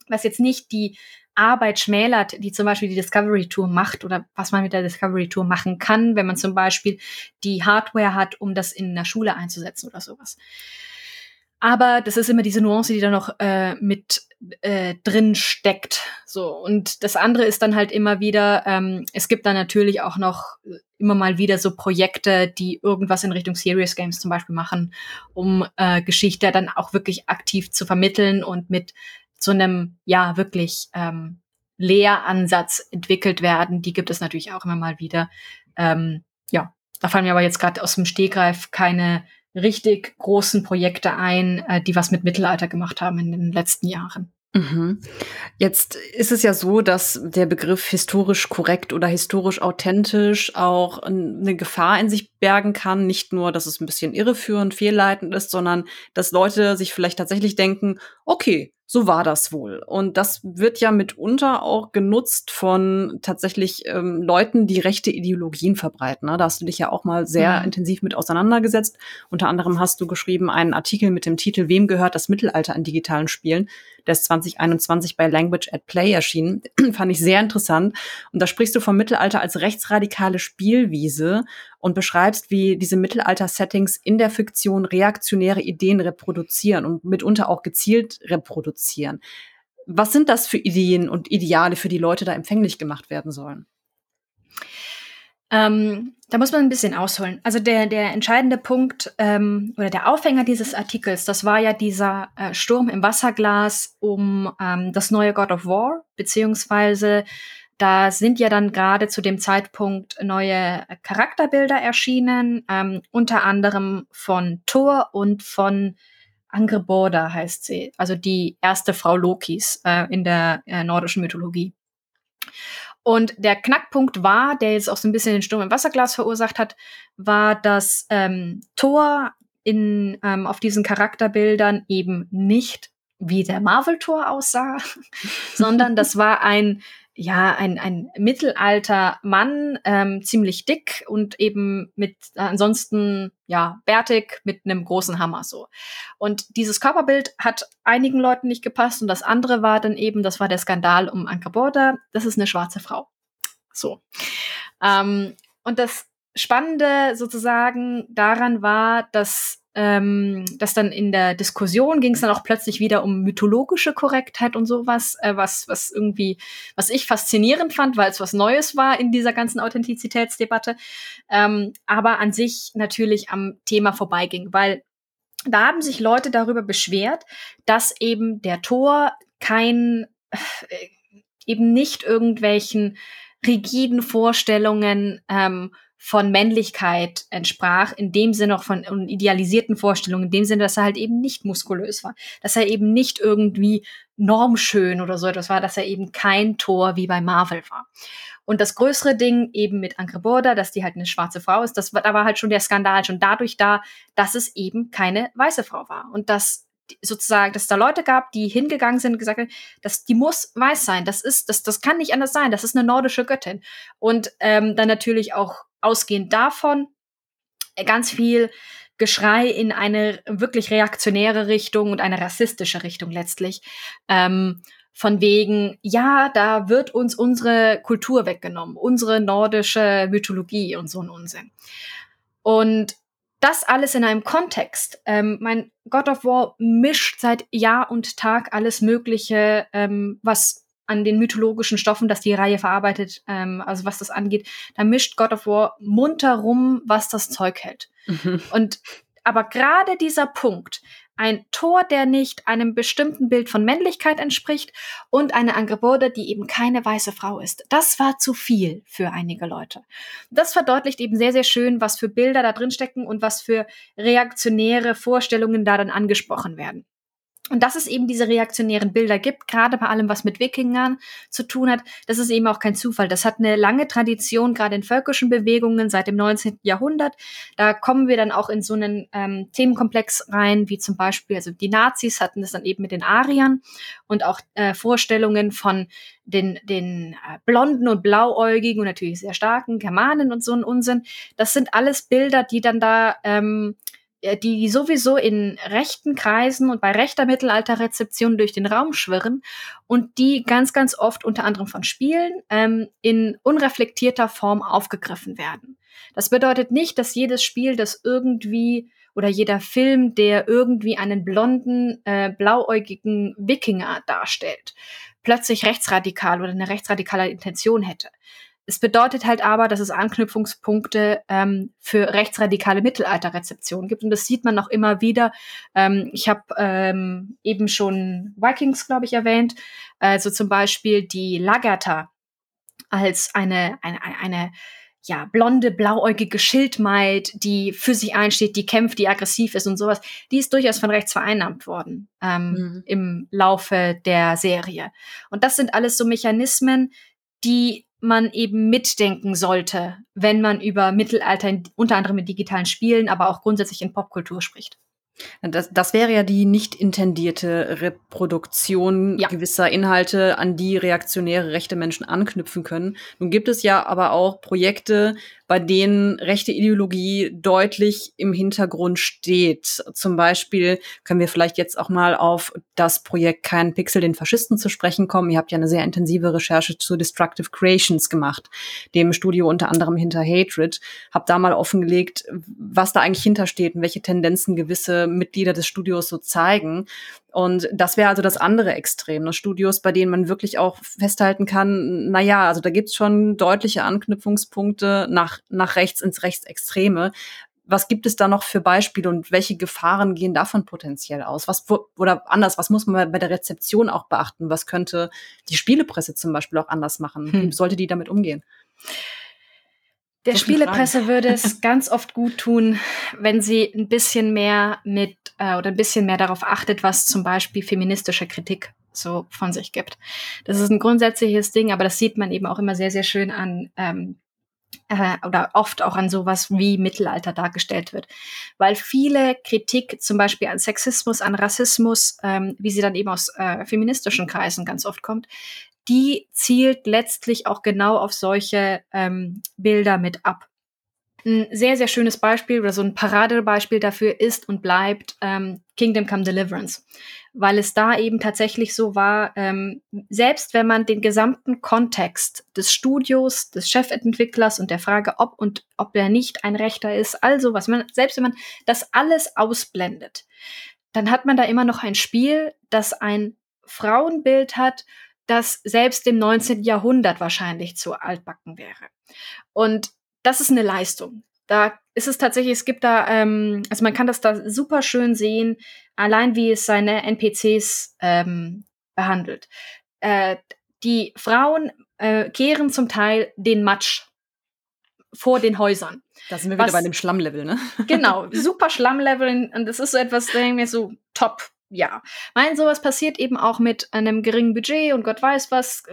was jetzt nicht die Arbeit schmälert, die zum Beispiel die Discovery Tour macht oder was man mit der Discovery Tour machen kann, wenn man zum Beispiel die Hardware hat, um das in der Schule einzusetzen oder sowas. Aber das ist immer diese Nuance, die da noch äh, mit äh, drin steckt. So und das andere ist dann halt immer wieder. Ähm, es gibt dann natürlich auch noch immer mal wieder so Projekte, die irgendwas in Richtung Serious Games zum Beispiel machen, um äh, Geschichte dann auch wirklich aktiv zu vermitteln und mit so einem ja wirklich ähm, Lehransatz entwickelt werden. Die gibt es natürlich auch immer mal wieder. Ähm, ja, da fallen mir aber jetzt gerade aus dem Stegreif keine richtig großen Projekte ein, äh, die was mit Mittelalter gemacht haben in den letzten Jahren. Mhm. Jetzt ist es ja so, dass der Begriff historisch korrekt oder historisch authentisch auch eine Gefahr in sich bergen kann. Nicht nur, dass es ein bisschen irreführend, fehlleitend ist, sondern dass Leute sich vielleicht tatsächlich denken, okay, so war das wohl. Und das wird ja mitunter auch genutzt von tatsächlich ähm, Leuten, die rechte Ideologien verbreiten. Ne? Da hast du dich ja auch mal sehr mhm. intensiv mit auseinandergesetzt. Unter anderem hast du geschrieben einen Artikel mit dem Titel Wem gehört das Mittelalter an digitalen Spielen? Der ist 2021 bei Language at Play erschienen. [clears throat] Fand ich sehr interessant. Und da sprichst du vom Mittelalter als rechtsradikale Spielwiese und beschreibst, wie diese Mittelalter-Settings in der Fiktion reaktionäre Ideen reproduzieren und mitunter auch gezielt reproduzieren. Was sind das für Ideen und Ideale, für die Leute da empfänglich gemacht werden sollen? Ähm, da muss man ein bisschen ausholen. Also der, der entscheidende Punkt ähm, oder der Aufhänger dieses Artikels, das war ja dieser äh, Sturm im Wasserglas um ähm, das neue God of War, beziehungsweise da sind ja dann gerade zu dem Zeitpunkt neue Charakterbilder erschienen, ähm, unter anderem von Thor und von Angreboda heißt sie, also die erste Frau Lokis äh, in der äh, nordischen Mythologie. Und der Knackpunkt war, der jetzt auch so ein bisschen den Sturm im Wasserglas verursacht hat, war, dass ähm, Thor in, ähm, auf diesen Charakterbildern eben nicht wie der Marvel-Tor aussah, [laughs] sondern das war ein ja, ein, ein mittelalter Mann, ähm, ziemlich dick und eben mit äh, ansonsten, ja, bärtig mit einem großen Hammer so. Und dieses Körperbild hat einigen Leuten nicht gepasst und das andere war dann eben, das war der Skandal um Anke Border, das ist eine schwarze Frau. So. Ähm, und das Spannende sozusagen daran war, dass ähm, dass dann in der Diskussion ging es dann auch plötzlich wieder um mythologische Korrektheit und sowas, äh, was, was irgendwie, was ich faszinierend fand, weil es was Neues war in dieser ganzen Authentizitätsdebatte, ähm, aber an sich natürlich am Thema vorbeiging, weil da haben sich Leute darüber beschwert, dass eben der Tor kein, äh, eben nicht irgendwelchen rigiden Vorstellungen ähm, von Männlichkeit entsprach, in dem Sinne auch von idealisierten Vorstellungen, in dem Sinne, dass er halt eben nicht muskulös war, dass er eben nicht irgendwie normschön oder so etwas war, dass er eben kein Tor wie bei Marvel war. Und das größere Ding eben mit Anke Borda, dass die halt eine schwarze Frau ist, das war, da war halt schon der Skandal schon dadurch da, dass es eben keine weiße Frau war. Und dass sozusagen, dass es da Leute gab, die hingegangen sind und gesagt haben, dass die muss weiß sein, das ist, das, das kann nicht anders sein, das ist eine nordische Göttin. Und ähm, dann natürlich auch ausgehend davon äh, ganz viel Geschrei in eine wirklich reaktionäre Richtung und eine rassistische Richtung letztlich. Ähm, von wegen, ja, da wird uns unsere Kultur weggenommen, unsere nordische Mythologie und so ein Unsinn. Und das alles in einem Kontext. Ähm, mein God of War mischt seit Jahr und Tag alles Mögliche, ähm, was an den mythologischen Stoffen, dass die Reihe verarbeitet, ähm, also was das angeht, da mischt God of War munter rum, was das Zeug hält. Mhm. Und aber gerade dieser Punkt, ein Tor, der nicht einem bestimmten Bild von Männlichkeit entspricht und eine Angebode, die eben keine weiße Frau ist. Das war zu viel für einige Leute. Das verdeutlicht eben sehr, sehr schön, was für Bilder da drin stecken und was für reaktionäre Vorstellungen da dann angesprochen werden. Und dass es eben diese reaktionären Bilder gibt, gerade bei allem, was mit Wikingern zu tun hat, das ist eben auch kein Zufall. Das hat eine lange Tradition, gerade in völkischen Bewegungen seit dem 19. Jahrhundert. Da kommen wir dann auch in so einen ähm, Themenkomplex rein, wie zum Beispiel, also die Nazis hatten das dann eben mit den Ariern und auch äh, Vorstellungen von den, den äh, blonden und blauäugigen und natürlich sehr starken Germanen und so ein Unsinn. Das sind alles Bilder, die dann da ähm, äh, die sowieso in rechten Kreisen und bei rechter Mittelalterrezeption durch den Raum schwirren und die ganz, ganz oft unter anderem von Spielen ähm, in unreflektierter Form aufgegriffen werden. Das bedeutet nicht, dass jedes Spiel, das irgendwie oder jeder Film, der irgendwie einen blonden, äh, blauäugigen Wikinger darstellt, plötzlich rechtsradikal oder eine rechtsradikale Intention hätte. Es bedeutet halt aber, dass es Anknüpfungspunkte ähm, für rechtsradikale Mittelalterrezeption gibt. Und das sieht man auch immer wieder. Ähm, ich habe ähm, eben schon Vikings, glaube ich, erwähnt. Also zum Beispiel die Lagerta als eine, eine, eine ja, blonde, blauäugige Schildmaid, die für sich einsteht, die kämpft, die aggressiv ist und sowas, die ist durchaus von rechts vereinnahmt worden ähm, mhm. im Laufe der Serie. Und das sind alles so Mechanismen, die man eben mitdenken sollte, wenn man über Mittelalter unter anderem in digitalen Spielen, aber auch grundsätzlich in Popkultur spricht. Das, das wäre ja die nicht intendierte Reproduktion ja. gewisser Inhalte, an die reaktionäre rechte Menschen anknüpfen können. Nun gibt es ja aber auch Projekte, bei denen rechte Ideologie deutlich im Hintergrund steht. Zum Beispiel können wir vielleicht jetzt auch mal auf das Projekt Kein Pixel den Faschisten zu sprechen kommen. Ihr habt ja eine sehr intensive Recherche zu Destructive Creations gemacht, dem Studio unter anderem hinter Hatred. Habt da mal offengelegt, was da eigentlich hintersteht und welche Tendenzen gewisse Mitglieder des Studios so zeigen. Und das wäre also das andere Extrem, ne? Studios, bei denen man wirklich auch festhalten kann, na ja, also da gibt's schon deutliche Anknüpfungspunkte nach, nach rechts ins Rechtsextreme. Was gibt es da noch für Beispiele und welche Gefahren gehen davon potenziell aus? Was, oder anders, was muss man bei der Rezeption auch beachten? Was könnte die Spielepresse zum Beispiel auch anders machen? Hm. Wie sollte die damit umgehen? Der so Spielepresse würde es [laughs] ganz oft gut tun, wenn sie ein bisschen mehr mit äh, oder ein bisschen mehr darauf achtet, was zum Beispiel feministische Kritik so von sich gibt. Das ist ein grundsätzliches Ding, aber das sieht man eben auch immer sehr, sehr schön an ähm, äh, oder oft auch an sowas wie Mittelalter dargestellt wird. Weil viele Kritik zum Beispiel an Sexismus, an Rassismus, ähm, wie sie dann eben aus äh, feministischen Kreisen ganz oft kommt, die zielt letztlich auch genau auf solche ähm, Bilder mit ab. Ein sehr, sehr schönes Beispiel oder so ein Paradebeispiel dafür ist und bleibt ähm, Kingdom Come Deliverance, weil es da eben tatsächlich so war, ähm, selbst wenn man den gesamten Kontext des Studios, des Chefentwicklers und der Frage, ob und ob er nicht ein Rechter ist, also was man, selbst wenn man das alles ausblendet, dann hat man da immer noch ein Spiel, das ein Frauenbild hat, das selbst im 19. Jahrhundert wahrscheinlich zu altbacken wäre. Und das ist eine Leistung. Da ist es tatsächlich, es gibt da, ähm, also man kann das da super schön sehen, allein wie es seine NPCs ähm, behandelt. Äh, die Frauen äh, kehren zum Teil den Matsch vor den Häusern. Da sind wir Was, wieder bei dem Schlammlevel, ne? genau, [laughs] super Schlammlevel und das ist so etwas, denke ich mir so top ja, mein sowas passiert eben auch mit einem geringen Budget und Gott weiß was.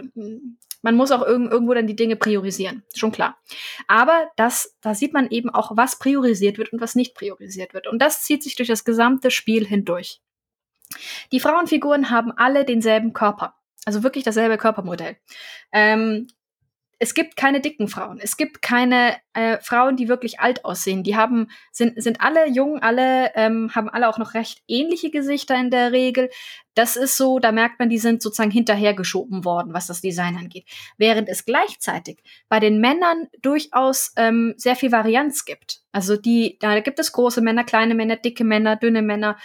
Man muss auch irg irgendwo dann die Dinge priorisieren, schon klar. Aber das, da sieht man eben auch, was priorisiert wird und was nicht priorisiert wird. Und das zieht sich durch das gesamte Spiel hindurch. Die Frauenfiguren haben alle denselben Körper. Also wirklich dasselbe Körpermodell. Ähm, es gibt keine dicken Frauen. Es gibt keine äh, Frauen, die wirklich alt aussehen. Die haben, sind, sind alle jung, alle, ähm, haben alle auch noch recht ähnliche Gesichter in der Regel. Das ist so, da merkt man, die sind sozusagen hinterhergeschoben worden, was das Design angeht. Während es gleichzeitig bei den Männern durchaus ähm, sehr viel Varianz gibt. Also die, da gibt es große Männer, kleine Männer, dicke Männer, dünne Männer,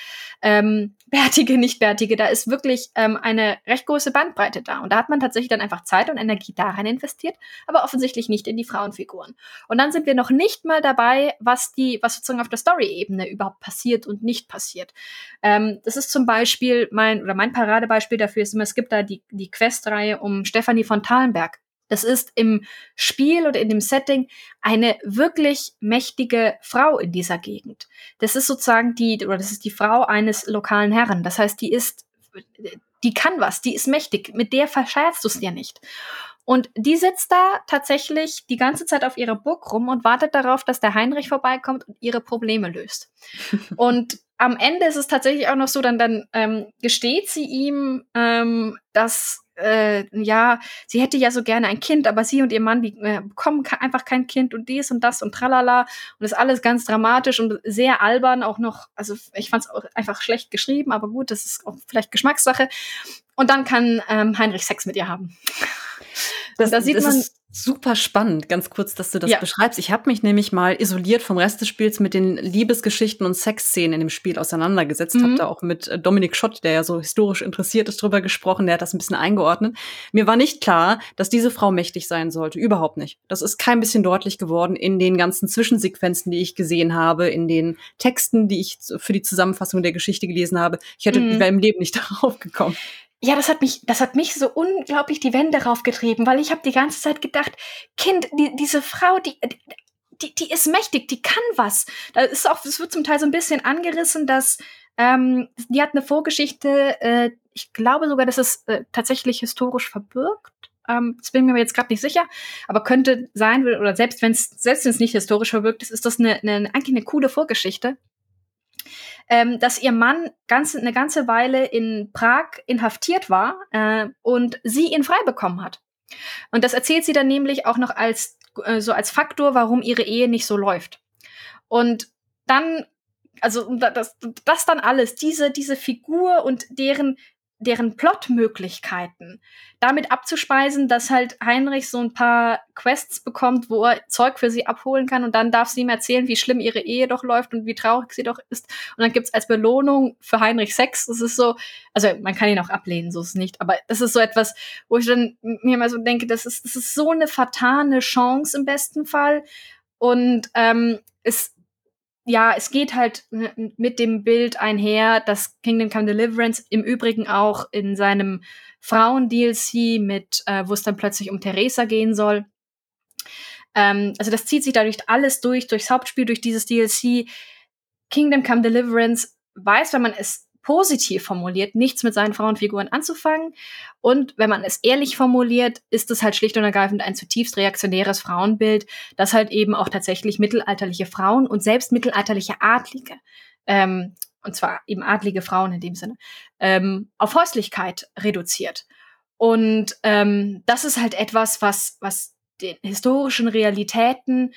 ähm, [laughs] bärtige, nicht bärtige. Da ist wirklich ähm, eine recht große Bandbreite da. Und da hat man tatsächlich dann einfach Zeit und Energie daran investiert, aber offensichtlich nicht in die Frauenfiguren. Und dann sind wir noch nicht mal dabei, was die, was sozusagen auf der Story-Ebene überhaupt passiert und nicht passiert. Ähm, das ist zum Beispiel mein oder mein Paradebeispiel dafür ist immer, es gibt da die, die Questreihe um Stefanie von Thalenberg. Das ist im Spiel oder in dem Setting eine wirklich mächtige Frau in dieser Gegend. Das ist sozusagen die, oder das ist die Frau eines lokalen Herren. Das heißt, die ist, die kann was, die ist mächtig. Mit der verscherzt du es dir nicht. Und die sitzt da tatsächlich die ganze Zeit auf ihrer Burg rum und wartet darauf, dass der Heinrich vorbeikommt und ihre Probleme löst. [laughs] und am Ende ist es tatsächlich auch noch so, dann, dann ähm, gesteht sie ihm, ähm, dass äh, ja, sie hätte ja so gerne ein Kind, aber sie und ihr Mann, die äh, bekommen einfach kein Kind und dies und das und tralala und ist alles ganz dramatisch und sehr albern, auch noch, also ich fand es auch einfach schlecht geschrieben, aber gut, das ist auch vielleicht Geschmackssache. Und dann kann ähm, Heinrich Sex mit ihr haben. Das, da sieht das man ist super spannend, ganz kurz, dass du das ja. beschreibst. Ich habe mich nämlich mal isoliert vom Rest des Spiels mit den Liebesgeschichten und Sexszenen in dem Spiel auseinandergesetzt. Mhm. Hab da auch mit äh, Dominik Schott, der ja so historisch interessiert ist, drüber gesprochen. Der hat das ein bisschen eingeordnet. Mir war nicht klar, dass diese Frau mächtig sein sollte. Überhaupt nicht. Das ist kein bisschen deutlich geworden in den ganzen Zwischensequenzen, die ich gesehen habe, in den Texten, die ich für die Zusammenfassung der Geschichte gelesen habe. Ich hätte mhm. im Leben nicht [laughs] darauf gekommen ja, das hat mich, das hat mich so unglaublich die Wände raufgetrieben, weil ich habe die ganze Zeit gedacht, Kind, die, diese Frau, die, die, die ist mächtig, die kann was. Da ist auch, es wird zum Teil so ein bisschen angerissen, dass ähm, die hat eine Vorgeschichte, äh, ich glaube sogar, dass es äh, tatsächlich historisch verbirgt. Ähm, das bin ich mir jetzt gerade nicht sicher, aber könnte sein, oder selbst wenn es selbst wenn's nicht historisch verbirgt ist, ist das eine, eine, eigentlich eine coole Vorgeschichte. Ähm, dass ihr Mann ganz, eine ganze Weile in Prag inhaftiert war äh, und sie ihn frei bekommen hat. Und das erzählt sie dann nämlich auch noch als äh, so als Faktor, warum ihre Ehe nicht so läuft. Und dann also das, das dann alles, diese, diese Figur und deren deren Plotmöglichkeiten damit abzuspeisen, dass halt Heinrich so ein paar Quests bekommt, wo er Zeug für sie abholen kann und dann darf sie ihm erzählen, wie schlimm ihre Ehe doch läuft und wie traurig sie doch ist. Und dann gibt's als Belohnung für Heinrich Sex. Das ist so, also man kann ihn auch ablehnen, so ist es nicht, aber das ist so etwas, wo ich dann mir mal so denke, das ist, das ist so eine vertane Chance im besten Fall. Und ähm, es ja, es geht halt mit dem Bild einher, dass Kingdom Come Deliverance im Übrigen auch in seinem Frauen-DLC mit, äh, wo es dann plötzlich um Theresa gehen soll. Ähm, also das zieht sich dadurch alles durch, durchs Hauptspiel, durch dieses DLC. Kingdom Come Deliverance weiß, wenn man es positiv formuliert, nichts mit seinen Frauenfiguren anzufangen. Und wenn man es ehrlich formuliert, ist es halt schlicht und ergreifend ein zutiefst reaktionäres Frauenbild, das halt eben auch tatsächlich mittelalterliche Frauen und selbst mittelalterliche Adlige, ähm, und zwar eben adlige Frauen in dem Sinne, ähm, auf Häuslichkeit reduziert. Und ähm, das ist halt etwas, was, was den historischen Realitäten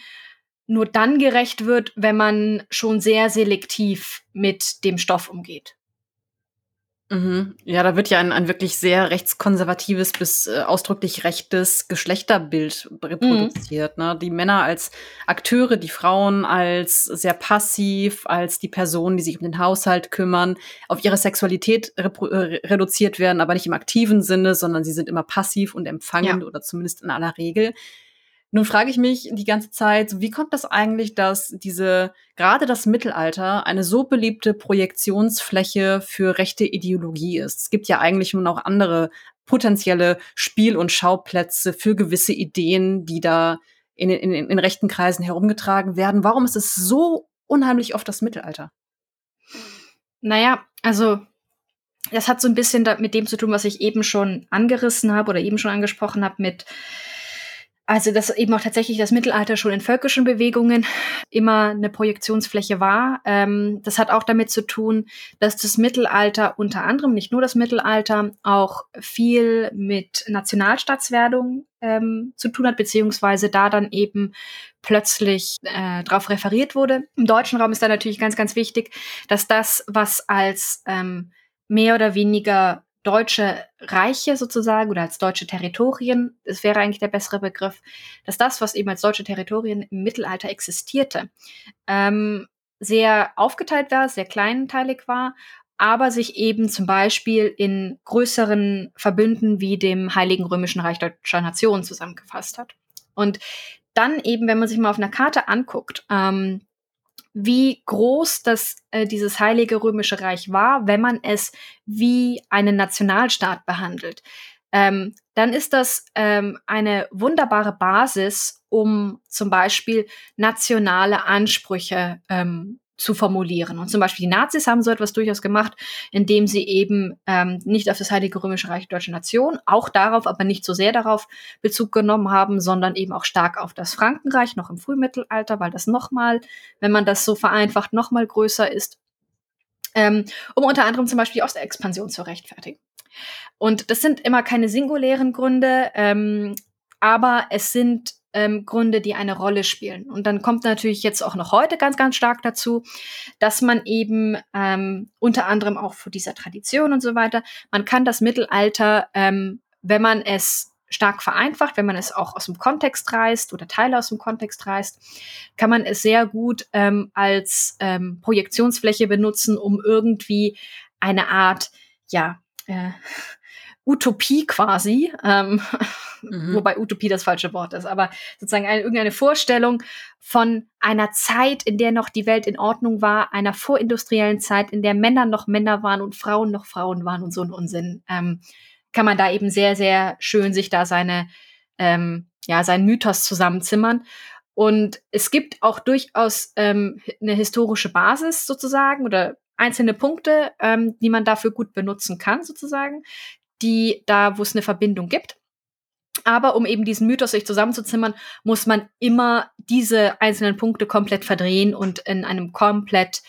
nur dann gerecht wird, wenn man schon sehr selektiv mit dem Stoff umgeht. Mhm. Ja, da wird ja ein, ein wirklich sehr rechtskonservatives bis äh, ausdrücklich rechtes Geschlechterbild reproduziert. Mhm. Ne? Die Männer als Akteure, die Frauen als sehr passiv, als die Personen, die sich um den Haushalt kümmern, auf ihre Sexualität äh, reduziert werden, aber nicht im aktiven Sinne, sondern sie sind immer passiv und empfangend ja. oder zumindest in aller Regel. Nun frage ich mich die ganze Zeit, wie kommt das eigentlich, dass diese, gerade das Mittelalter, eine so beliebte Projektionsfläche für rechte Ideologie ist? Es gibt ja eigentlich nun auch andere potenzielle Spiel- und Schauplätze für gewisse Ideen, die da in, in, in rechten Kreisen herumgetragen werden. Warum ist es so unheimlich oft das Mittelalter? Naja, also das hat so ein bisschen mit dem zu tun, was ich eben schon angerissen habe oder eben schon angesprochen habe mit also, dass eben auch tatsächlich das Mittelalter schon in völkischen Bewegungen immer eine Projektionsfläche war. Ähm, das hat auch damit zu tun, dass das Mittelalter unter anderem, nicht nur das Mittelalter, auch viel mit Nationalstaatswerdung ähm, zu tun hat, beziehungsweise da dann eben plötzlich äh, darauf referiert wurde. Im deutschen Raum ist da natürlich ganz, ganz wichtig, dass das, was als ähm, mehr oder weniger deutsche Reiche sozusagen oder als deutsche Territorien, das wäre eigentlich der bessere Begriff, dass das, was eben als deutsche Territorien im Mittelalter existierte, ähm, sehr aufgeteilt war, sehr kleinteilig war, aber sich eben zum Beispiel in größeren Verbünden wie dem Heiligen Römischen Reich Deutscher Nation zusammengefasst hat. Und dann eben, wenn man sich mal auf einer Karte anguckt, ähm, wie groß das äh, dieses heilige römische Reich war, wenn man es wie einen Nationalstaat behandelt. Ähm, dann ist das ähm, eine wunderbare Basis, um zum Beispiel nationale Ansprüche ähm, zu formulieren. Und zum Beispiel die Nazis haben so etwas durchaus gemacht, indem sie eben ähm, nicht auf das Heilige Römische Reich Deutsche Nation, auch darauf, aber nicht so sehr darauf Bezug genommen haben, sondern eben auch stark auf das Frankenreich, noch im Frühmittelalter, weil das nochmal, wenn man das so vereinfacht, nochmal größer ist, ähm, um unter anderem zum Beispiel die Ostexpansion zu rechtfertigen. Und das sind immer keine singulären Gründe, ähm, aber es sind ähm, Gründe, die eine Rolle spielen. Und dann kommt natürlich jetzt auch noch heute ganz, ganz stark dazu, dass man eben ähm, unter anderem auch vor dieser Tradition und so weiter, man kann das Mittelalter, ähm, wenn man es stark vereinfacht, wenn man es auch aus dem Kontext reißt oder Teile aus dem Kontext reißt, kann man es sehr gut ähm, als ähm, Projektionsfläche benutzen, um irgendwie eine Art, ja, äh, Utopie quasi, ähm, mhm. wobei Utopie das falsche Wort ist, aber sozusagen eine, irgendeine Vorstellung von einer Zeit, in der noch die Welt in Ordnung war, einer vorindustriellen Zeit, in der Männer noch Männer waren und Frauen noch Frauen waren und so ein Unsinn, ähm, kann man da eben sehr, sehr schön sich da seine, ähm, ja, seinen Mythos zusammenzimmern. Und es gibt auch durchaus ähm, eine historische Basis sozusagen oder einzelne Punkte, ähm, die man dafür gut benutzen kann, sozusagen, die da, wo es eine Verbindung gibt. Aber um eben diesen Mythos sich zusammenzuzimmern, muss man immer diese einzelnen Punkte komplett verdrehen und in einem komplett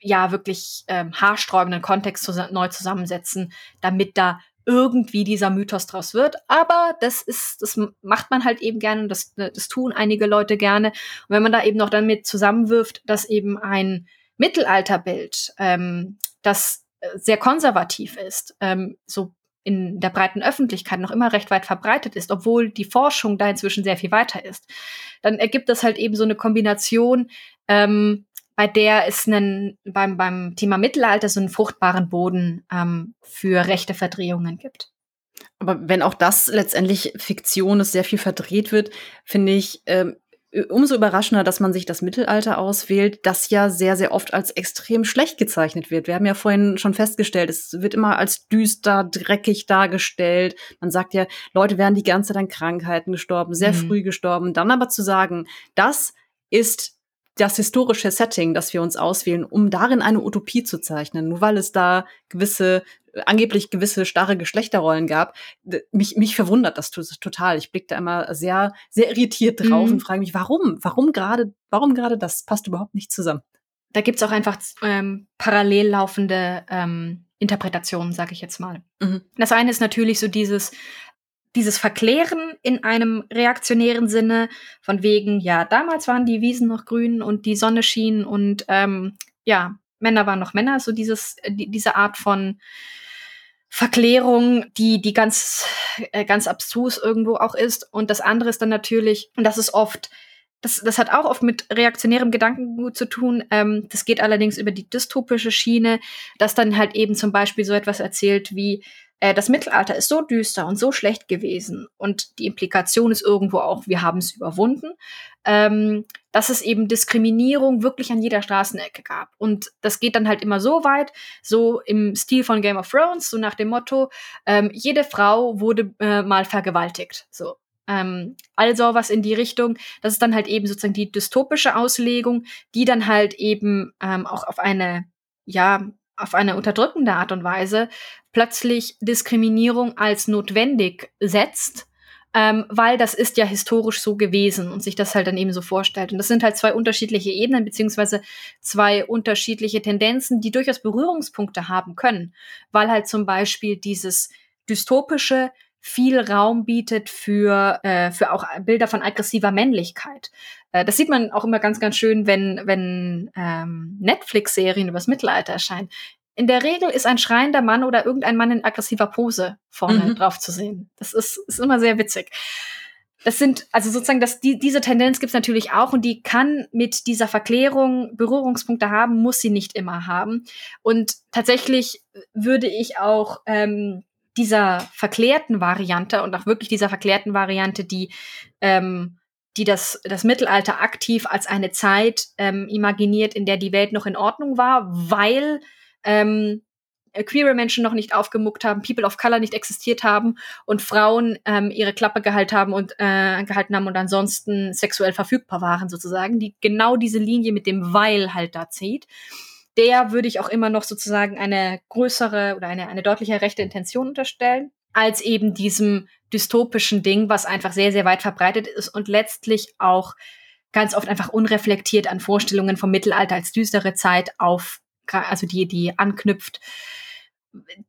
ja wirklich ähm, haarsträubenden Kontext zus neu zusammensetzen, damit da irgendwie dieser Mythos draus wird. Aber das ist, das macht man halt eben gerne und das, das tun einige Leute gerne. Und wenn man da eben noch damit zusammenwirft, dass eben ein Mittelalterbild, ähm, das sehr konservativ ist, ähm, so in der breiten Öffentlichkeit noch immer recht weit verbreitet ist, obwohl die Forschung da inzwischen sehr viel weiter ist, dann ergibt das halt eben so eine Kombination, ähm, bei der es einen, beim, beim Thema Mittelalter so einen fruchtbaren Boden ähm, für rechte Verdrehungen gibt. Aber wenn auch das letztendlich Fiktion ist, sehr viel verdreht wird, finde ich, ähm, umso überraschender, dass man sich das Mittelalter auswählt, das ja sehr, sehr oft als extrem schlecht gezeichnet wird. Wir haben ja vorhin schon festgestellt, es wird immer als düster, dreckig dargestellt. Man sagt ja, Leute werden die ganze Zeit an Krankheiten gestorben, sehr mhm. früh gestorben. Dann aber zu sagen, das ist das historische Setting, das wir uns auswählen, um darin eine Utopie zu zeichnen, nur weil es da gewisse angeblich gewisse starre Geschlechterrollen gab. Mich, mich verwundert das total. Ich blicke da immer sehr, sehr irritiert drauf mhm. und frage mich, warum? Warum gerade, warum gerade das? Passt überhaupt nicht zusammen. Da gibt's auch einfach ähm, parallel laufende ähm, Interpretationen, sage ich jetzt mal. Mhm. Das eine ist natürlich so dieses, dieses Verklären in einem reaktionären Sinne, von wegen, ja, damals waren die Wiesen noch grün und die Sonne schien und ähm, ja, Männer waren noch Männer, so dieses, die, diese Art von Verklärung, die, die ganz, äh, ganz abstrus irgendwo auch ist. Und das andere ist dann natürlich, und das ist oft, das, das hat auch oft mit reaktionärem Gedankengut zu tun. Ähm, das geht allerdings über die dystopische Schiene, dass dann halt eben zum Beispiel so etwas erzählt wie, äh, das Mittelalter ist so düster und so schlecht gewesen und die Implikation ist irgendwo auch, wir haben es überwunden, ähm, dass es eben Diskriminierung wirklich an jeder Straßenecke gab. Und das geht dann halt immer so weit, so im Stil von Game of Thrones, so nach dem Motto, ähm, jede Frau wurde äh, mal vergewaltigt. So. Ähm, also was in die Richtung, das ist dann halt eben sozusagen die dystopische Auslegung, die dann halt eben ähm, auch auf eine, ja, auf eine unterdrückende Art und Weise plötzlich Diskriminierung als notwendig setzt, ähm, weil das ist ja historisch so gewesen und sich das halt dann eben so vorstellt. Und das sind halt zwei unterschiedliche Ebenen beziehungsweise zwei unterschiedliche Tendenzen, die durchaus Berührungspunkte haben können, weil halt zum Beispiel dieses dystopische viel Raum bietet für, äh, für auch Bilder von aggressiver Männlichkeit. Äh, das sieht man auch immer ganz, ganz schön, wenn, wenn ähm, Netflix-Serien übers Mittelalter erscheinen. In der Regel ist ein schreiender Mann oder irgendein Mann in aggressiver Pose vorne mhm. drauf zu sehen. Das ist, ist immer sehr witzig. Das sind, also sozusagen, dass die, diese Tendenz gibt es natürlich auch und die kann mit dieser Verklärung Berührungspunkte haben, muss sie nicht immer haben. Und tatsächlich würde ich auch ähm, dieser verklärten Variante und auch wirklich dieser verklärten Variante, die ähm, die das, das Mittelalter aktiv als eine Zeit ähm, imaginiert, in der die Welt noch in Ordnung war, weil ähm, äh, queere Menschen noch nicht aufgemuckt haben, People of Color nicht existiert haben und Frauen ähm, ihre Klappe gehalten haben und äh, gehalten haben und ansonsten sexuell verfügbar waren sozusagen, die genau diese Linie mit dem Weil halt da zieht. Der würde ich auch immer noch sozusagen eine größere oder eine, eine deutliche rechte Intention unterstellen, als eben diesem dystopischen Ding, was einfach sehr, sehr weit verbreitet ist und letztlich auch ganz oft einfach unreflektiert an Vorstellungen vom Mittelalter als düstere Zeit auf also die, die anknüpft.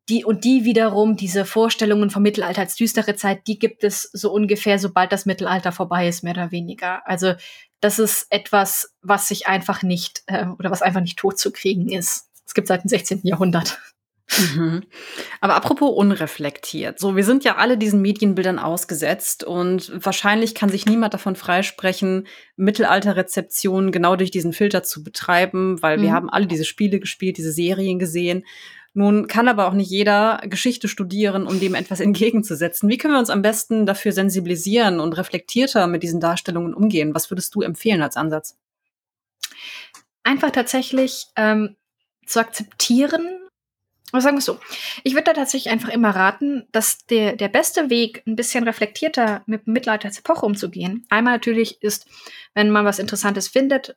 Die, und die wiederum, diese Vorstellungen vom Mittelalter als düstere Zeit, die gibt es so ungefähr, sobald das Mittelalter vorbei ist, mehr oder weniger. Also das ist etwas, was sich einfach nicht, äh, oder was einfach nicht tot zu kriegen ist. Es gibt seit dem 16. Jahrhundert. Mhm. Aber apropos unreflektiert. So, wir sind ja alle diesen Medienbildern ausgesetzt und wahrscheinlich kann sich niemand davon freisprechen, Mittelalterrezeptionen genau durch diesen Filter zu betreiben, weil mhm. wir haben alle diese Spiele gespielt, diese Serien gesehen. Nun kann aber auch nicht jeder Geschichte studieren, um dem etwas entgegenzusetzen. Wie können wir uns am besten dafür sensibilisieren und reflektierter mit diesen Darstellungen umgehen? Was würdest du empfehlen als Ansatz? Einfach tatsächlich ähm, zu akzeptieren, aber sagen wir so, ich würde da tatsächlich einfach immer raten, dass der, der beste Weg, ein bisschen reflektierter mit dem Mittelaltersepoche umzugehen, einmal natürlich ist, wenn man was Interessantes findet,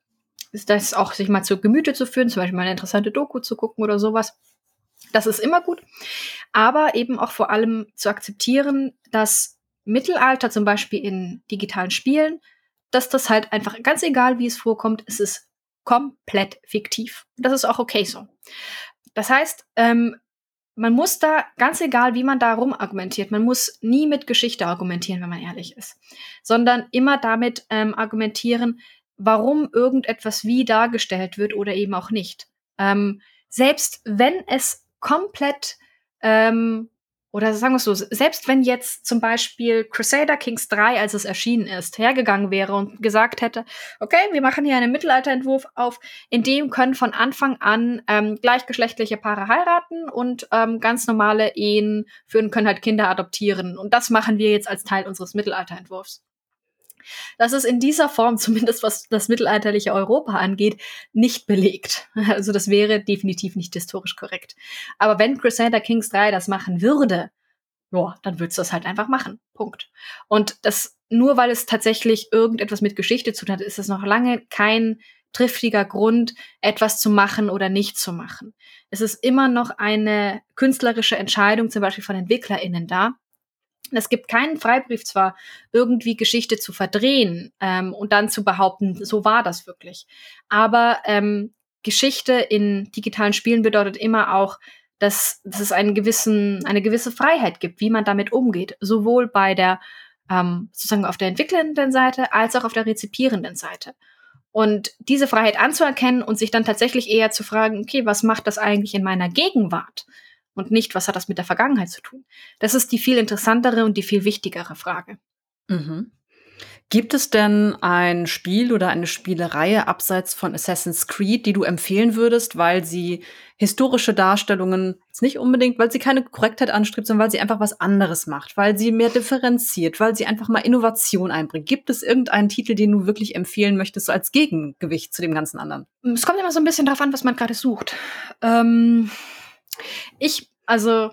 ist das auch sich mal zu Gemüte zu führen, zum Beispiel mal eine interessante Doku zu gucken oder sowas. Das ist immer gut. Aber eben auch vor allem zu akzeptieren, dass Mittelalter zum Beispiel in digitalen Spielen, dass das halt einfach, ganz egal wie es vorkommt, es ist komplett fiktiv. Das ist auch okay so. Das heißt, ähm, man muss da, ganz egal, wie man da rum argumentiert, man muss nie mit Geschichte argumentieren, wenn man ehrlich ist, sondern immer damit ähm, argumentieren, warum irgendetwas wie dargestellt wird oder eben auch nicht. Ähm, selbst wenn es komplett ähm, oder sagen wir es so, selbst wenn jetzt zum Beispiel Crusader Kings 3, als es erschienen ist, hergegangen wäre und gesagt hätte, okay, wir machen hier einen Mittelalterentwurf auf, in dem können von Anfang an ähm, gleichgeschlechtliche Paare heiraten und ähm, ganz normale Ehen führen, können halt Kinder adoptieren. Und das machen wir jetzt als Teil unseres Mittelalterentwurfs. Das ist in dieser Form, [laughs] zumindest was das mittelalterliche Europa angeht, nicht belegt. [laughs] Also das wäre definitiv nicht historisch korrekt. Aber wenn Crusader Kings 3 das machen würde, ja, dann würdest du das halt einfach machen. Punkt. Und das, nur weil es tatsächlich irgendetwas mit Geschichte zu tun hat, ist es noch lange kein triftiger Grund, etwas zu machen oder nicht zu machen. Es ist immer noch eine künstlerische Entscheidung, zum Beispiel von EntwicklerInnen da, es gibt keinen Freibrief zwar, irgendwie Geschichte zu verdrehen ähm, und dann zu behaupten, so war das wirklich. Aber ähm, Geschichte in digitalen Spielen bedeutet immer auch, dass, dass es einen gewissen, eine gewisse Freiheit gibt, wie man damit umgeht. Sowohl bei der, ähm, sozusagen auf der entwickelnden Seite als auch auf der rezipierenden Seite. Und diese Freiheit anzuerkennen und sich dann tatsächlich eher zu fragen, okay, was macht das eigentlich in meiner Gegenwart? Und nicht, was hat das mit der Vergangenheit zu tun? Das ist die viel interessantere und die viel wichtigere Frage. Mhm. Gibt es denn ein Spiel oder eine Spielereihe abseits von Assassin's Creed, die du empfehlen würdest, weil sie historische Darstellungen, jetzt nicht unbedingt, weil sie keine Korrektheit anstrebt, sondern weil sie einfach was anderes macht, weil sie mehr differenziert, weil sie einfach mal Innovation einbringt? Gibt es irgendeinen Titel, den du wirklich empfehlen möchtest, so als Gegengewicht zu dem ganzen anderen? Es kommt immer so ein bisschen darauf an, was man gerade sucht. Ähm ich, also,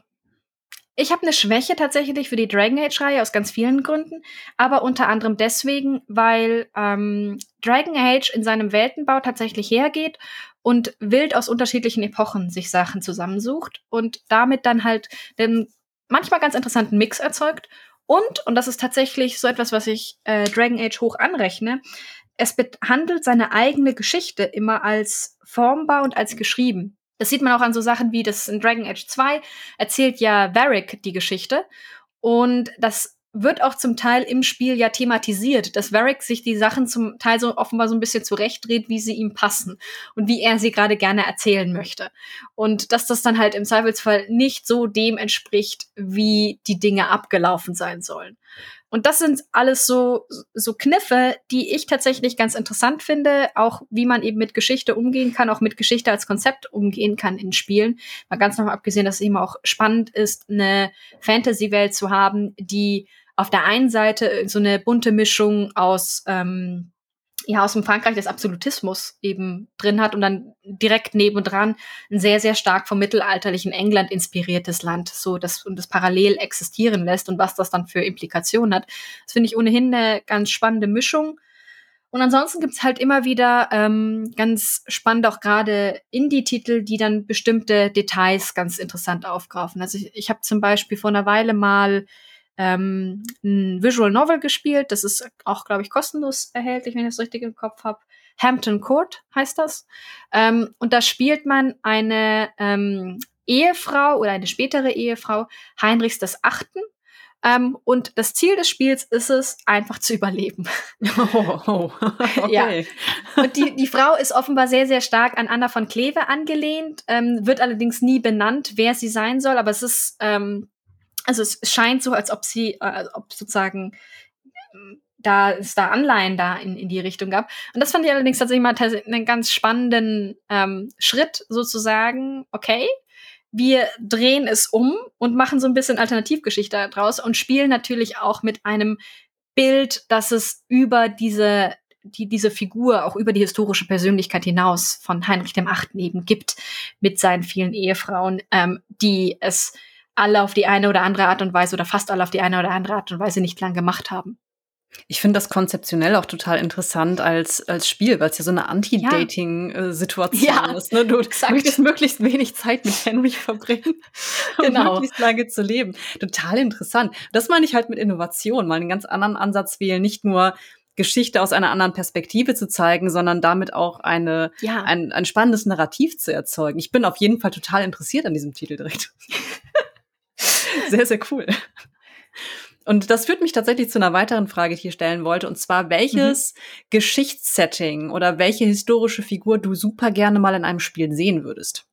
ich habe eine Schwäche tatsächlich für die Dragon Age-Reihe aus ganz vielen Gründen, aber unter anderem deswegen, weil ähm, Dragon Age in seinem Weltenbau tatsächlich hergeht und wild aus unterschiedlichen Epochen sich Sachen zusammensucht und damit dann halt den manchmal ganz interessanten Mix erzeugt. Und, und das ist tatsächlich so etwas, was ich äh, Dragon Age hoch anrechne, es behandelt seine eigene Geschichte immer als formbar und als geschrieben. Das sieht man auch an so Sachen wie das in Dragon Age 2 erzählt ja Varric die Geschichte. Und das wird auch zum Teil im Spiel ja thematisiert, dass Varric sich die Sachen zum Teil so offenbar so ein bisschen zurechtdreht, wie sie ihm passen und wie er sie gerade gerne erzählen möchte. Und dass das dann halt im Zweifelsfall nicht so dem entspricht, wie die Dinge abgelaufen sein sollen. Und das sind alles so, so Kniffe, die ich tatsächlich ganz interessant finde, auch wie man eben mit Geschichte umgehen kann, auch mit Geschichte als Konzept umgehen kann in Spielen. Mal ganz noch abgesehen, dass es eben auch spannend ist, eine Fantasy-Welt zu haben, die auf der einen Seite so eine bunte Mischung aus ähm, ja aus dem Frankreich des Absolutismus eben drin hat und dann direkt nebendran ein sehr sehr stark vom mittelalterlichen England inspiriertes Land, so das und das parallel existieren lässt und was das dann für Implikationen hat. Das finde ich ohnehin eine ganz spannende Mischung. Und ansonsten gibt's halt immer wieder ähm, ganz spannend auch gerade Indie-Titel, die dann bestimmte Details ganz interessant aufgreifen. Also ich, ich habe zum Beispiel vor einer Weile mal ähm, ein Visual Novel gespielt. Das ist auch, glaube ich, kostenlos erhältlich, wenn ich das richtig im Kopf habe. Hampton Court heißt das. Ähm, und da spielt man eine ähm, Ehefrau oder eine spätere Ehefrau Heinrichs des Achten. Ähm, und das Ziel des Spiels ist es, einfach zu überleben. [laughs] Oh, oh. Okay. Ja. Und die, die Frau ist offenbar sehr, sehr stark an Anna von Kleve angelehnt, ähm, wird allerdings nie benannt, wer sie sein soll, aber es ist ähm, also es scheint so, als ob sie, äh, ob sozusagen da es da Anleihen da in, in die Richtung gab. Und das fand ich allerdings tatsächlich mal einen ganz spannenden ähm, Schritt, sozusagen, okay, wir drehen es um und machen so ein bisschen Alternativgeschichte daraus und spielen natürlich auch mit einem Bild, dass es über diese die diese Figur auch über die historische Persönlichkeit hinaus von Heinrich dem Achten eben gibt mit seinen vielen Ehefrauen, ähm, die es alle auf die eine oder andere Art und Weise oder fast alle auf die eine oder andere Art und Weise nicht lang gemacht haben. Ich finde das konzeptionell auch total interessant als, als Spiel, weil es ja so eine Anti-Dating-Situation ja. ist. Ne? Du [laughs] exakt. möchtest möglichst wenig Zeit mit Henry [laughs] verbringen, um genau. möglichst lange zu leben. Total interessant. Das meine ich halt mit Innovation, mal einen ganz anderen Ansatz wählen. Nicht nur Geschichte aus einer anderen Perspektive zu zeigen, sondern damit auch eine, ja. ein, ein spannendes Narrativ zu erzeugen. Ich bin auf jeden Fall total interessiert an diesem Titel direkt. [laughs] [laughs] sehr, sehr cool. Und das führt mich tatsächlich zu einer weiteren Frage, die ich hier stellen wollte, und zwar, welches mhm. Geschichtssetting oder welche historische Figur du super gerne mal in einem Spiel sehen würdest?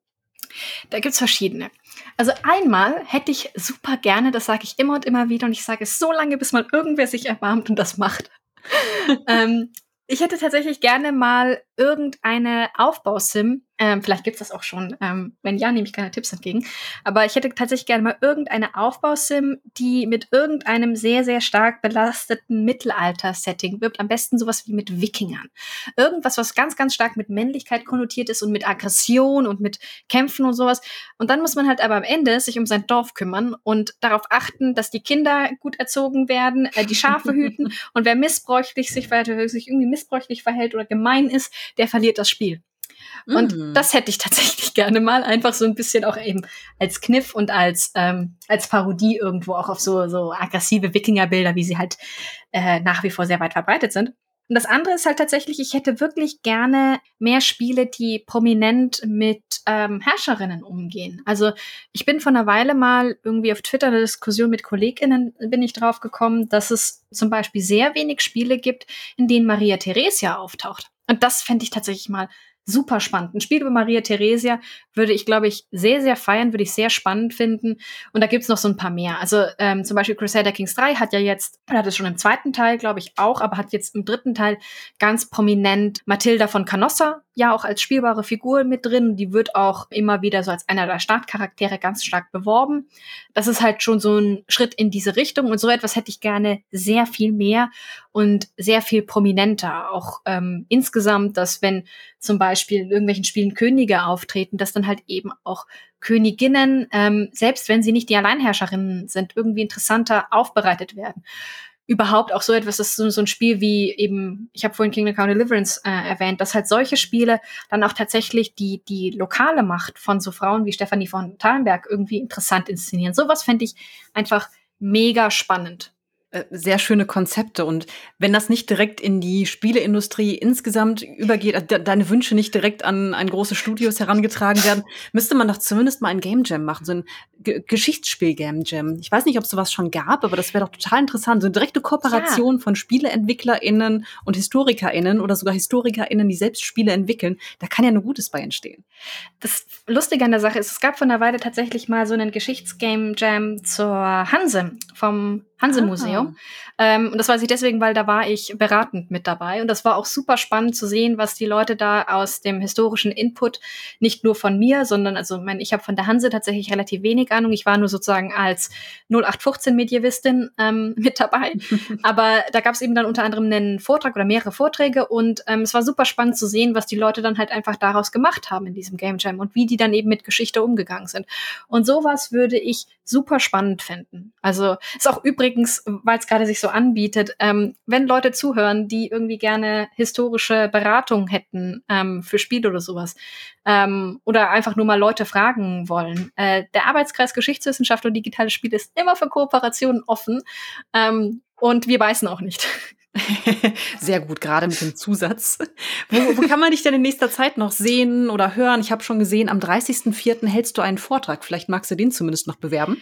Da gibt's verschiedene. Also einmal hätte ich super gerne, das sage ich immer und immer wieder, und ich sage es so lange, bis mal irgendwer sich erbarmt und das macht. [laughs] ähm, ich hätte tatsächlich gerne mal irgendeine Aufbausim ähm, vielleicht gibt's das auch schon. Ähm, wenn ja, nehme ich keine Tipps entgegen. Aber ich hätte tatsächlich gerne mal irgendeine Aufbausim, die mit irgendeinem sehr, sehr stark belasteten Mittelalter-Setting wirbt. Am besten sowas wie mit Wikingern. Irgendwas, was ganz, ganz stark mit Männlichkeit konnotiert ist und mit Aggression und mit Kämpfen und sowas. Und dann muss man halt aber am Ende sich um sein Dorf kümmern und darauf achten, dass die Kinder gut erzogen werden, äh, die Schafe [laughs] hüten. Und wer missbräuchlich sich sich irgendwie missbräuchlich verhält oder gemein ist, der verliert das Spiel. Und mhm. das hätte ich tatsächlich [laughs] gerne mal, einfach so ein bisschen auch eben als Kniff und als, ähm, als Parodie irgendwo auch auf so, so aggressive Wikingerbilder, wie sie halt äh, nach wie vor sehr weit verbreitet sind. Und das andere ist halt tatsächlich, ich hätte wirklich gerne mehr Spiele, die prominent mit ähm, Herrscherinnen umgehen. Also ich bin vor einer Weile mal irgendwie auf Twitter eine Diskussion mit KollegInnen bin ich drauf gekommen, dass es zum Beispiel sehr wenig Spiele gibt, in denen Maria Theresia auftaucht. Und das fände ich tatsächlich mal super spannend. Ein Spiel über Maria Theresia würde ich, glaube ich, sehr, sehr feiern, würde ich sehr spannend finden. Und da gibt's noch so ein paar mehr. Also ähm, zum Beispiel Crusader Kings 3 hat ja jetzt, hat es schon im zweiten Teil, glaube ich, auch, aber hat jetzt im dritten Teil ganz prominent Matilda von Canossa ja auch als spielbare Figur mit drin. Die wird auch immer wieder so als einer der Startcharaktere ganz stark beworben. Das ist halt schon so ein Schritt in diese Richtung und so etwas hätte ich gerne sehr viel mehr und sehr viel prominenter. Auch ähm, insgesamt, dass wenn zum Beispiel in irgendwelchen Spielen Könige auftreten, dass dann halt eben auch Königinnen, ähm, selbst wenn sie nicht die Alleinherrscherinnen sind, irgendwie interessanter aufbereitet werden. Überhaupt auch so etwas, das ist so, so ein Spiel wie eben, ich habe vorhin Kingdom Come Deliverance äh, erwähnt, dass halt solche Spiele dann auch tatsächlich die, die lokale Macht von so Frauen wie Stefanie von Thalenberg irgendwie interessant inszenieren. Sowas fände ich einfach mega spannend. Äh, sehr schöne Konzepte. Und wenn das nicht direkt in die Spieleindustrie insgesamt übergeht, also de deine Wünsche nicht direkt an, an große Studios herangetragen werden, müsste man doch zumindest mal ein Game Jam machen, so ein G Geschichtsspiel-Game Jam. Ich weiß nicht, ob es sowas schon gab, aber das wäre doch total interessant. So eine direkte Kooperation ja. von SpieleentwicklerInnen und HistorikerInnen oder sogar HistorikerInnen, die selbst Spiele entwickeln. Da kann ja nur Gutes bei entstehen. Das Lustige an der Sache ist, es gab von der Weile tatsächlich mal so einen Geschichtsgame Jam zur Hanse vom Hanse-Museum. Ah. Ähm, und das weiß ich deswegen, weil da war ich beratend mit dabei. Und das war auch super spannend zu sehen, was die Leute da aus dem historischen Input, nicht nur von mir, sondern, also mein, ich habe von der Hanse tatsächlich relativ wenig Ahnung. Ich war nur sozusagen als 0815-Medievistin ähm, [laughs] mit dabei. Aber da gab es eben dann unter anderem einen Vortrag oder mehrere Vorträge. Und ähm, es war super spannend zu sehen, was die Leute dann halt einfach daraus gemacht haben in diesem Game Jam und wie die dann eben mit Geschichte umgegangen sind. Und sowas würde ich super spannend finden. Also ist auch übrigens, weil es gerade sich so anbietet, ähm, wenn Leute zuhören, die irgendwie gerne historische Beratung hätten ähm, für Spiele oder sowas ähm, oder einfach nur mal Leute fragen wollen. Äh, der Arbeitskreis Geschichtswissenschaft und digitale Spiele ist immer für Kooperationen offen ähm, und wir beißen auch nicht. [laughs] Sehr gut, gerade mit dem Zusatz. Wo, wo kann man dich denn in nächster Zeit noch sehen oder hören? Ich habe schon gesehen, am 30.04. hältst du einen Vortrag. Vielleicht magst du den zumindest noch bewerben.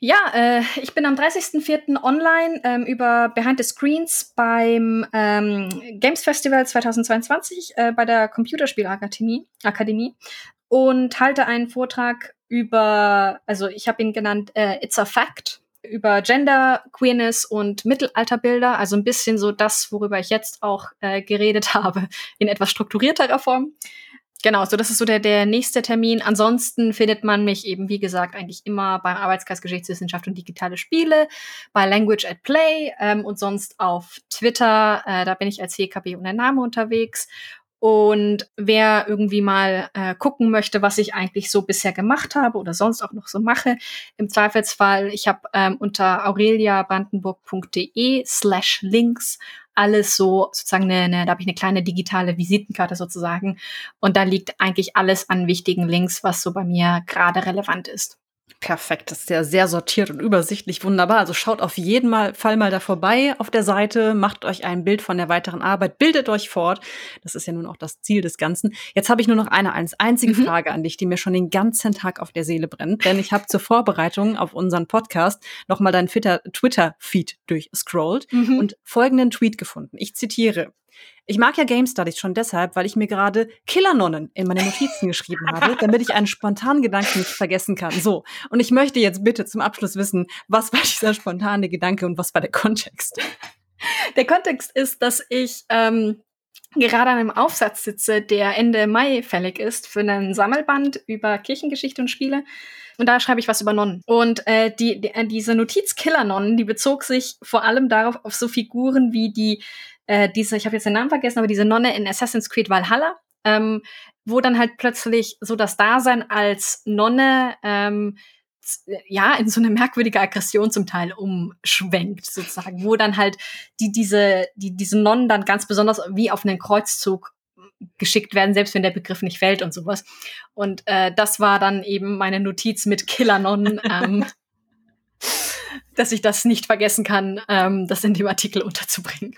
Ja, äh, ich bin am 30.04. online ähm, über Behind the Screens beim ähm, Games Festival 2022 äh, bei der Computerspielakademie Akademie, und halte einen Vortrag über, also ich habe ihn genannt äh, It's a Fact über Gender, Queerness und Mittelalterbilder, also ein bisschen so das, worüber ich jetzt auch äh, geredet [laughs] habe, in etwas strukturierterer Form. Genau, so das ist so der, der nächste Termin. Ansonsten findet man mich eben, wie gesagt, eigentlich immer beim Arbeitskreis Geschichtswissenschaft und digitale Spiele, bei Language at Play ähm, und sonst auf Twitter. Äh, da bin ich als HKB und der Name unterwegs. Und wer irgendwie mal äh, gucken möchte, was ich eigentlich so bisher gemacht habe oder sonst auch noch so mache, im Zweifelsfall, ich habe ähm, unter aureliabrandenburg.de slash links alles so sozusagen eine, eine da habe ich eine kleine digitale Visitenkarte sozusagen und da liegt eigentlich alles an wichtigen Links, was so bei mir gerade relevant ist. Perfekt, das ist ja sehr sortiert und übersichtlich, wunderbar. Also schaut auf jeden Fall mal da vorbei auf der Seite, macht euch ein Bild von der weiteren Arbeit, bildet euch fort. Das ist ja nun auch das Ziel des Ganzen. Jetzt habe ich nur noch eine einzige mhm. Frage an dich, die mir schon den ganzen Tag auf der Seele brennt, denn ich habe zur Vorbereitung auf unseren Podcast nochmal deinen Twitter-Feed durchscrollt mhm. und folgenden Tweet gefunden. Ich zitiere. Ich mag ja Game Studies schon deshalb, weil ich mir gerade Killernonnen in meine Notizen geschrieben habe, [laughs] damit ich einen spontanen Gedanken nicht vergessen kann. So. Und ich möchte jetzt bitte zum Abschluss wissen, was war dieser spontane Gedanke und was war der Kontext? Der Kontext ist, dass ich ähm, gerade an einem Aufsatz sitze, der Ende Mai fällig ist für einen Sammelband über Kirchengeschichte und Spiele. Und da schreibe ich was über Nonnen. Und äh, die, die, äh, diese Notiz Killer-Nonnen, die bezog sich vor allem darauf, auf so Figuren wie die äh, diese, ich habe jetzt den Namen vergessen, aber diese Nonne in Assassin's Creed Valhalla, ähm, wo dann halt plötzlich so das Dasein als Nonne ähm, ja, in so eine merkwürdige Aggression zum Teil umschwenkt, sozusagen, wo dann halt die, diese, die, diese Nonnen dann ganz besonders wie auf einen Kreuzzug geschickt werden, selbst wenn der Begriff nicht fällt und sowas. Und äh, das war dann eben meine Notiz mit Killernonnen, [laughs] ähm, dass ich das nicht vergessen kann, ähm, das in dem Artikel unterzubringen.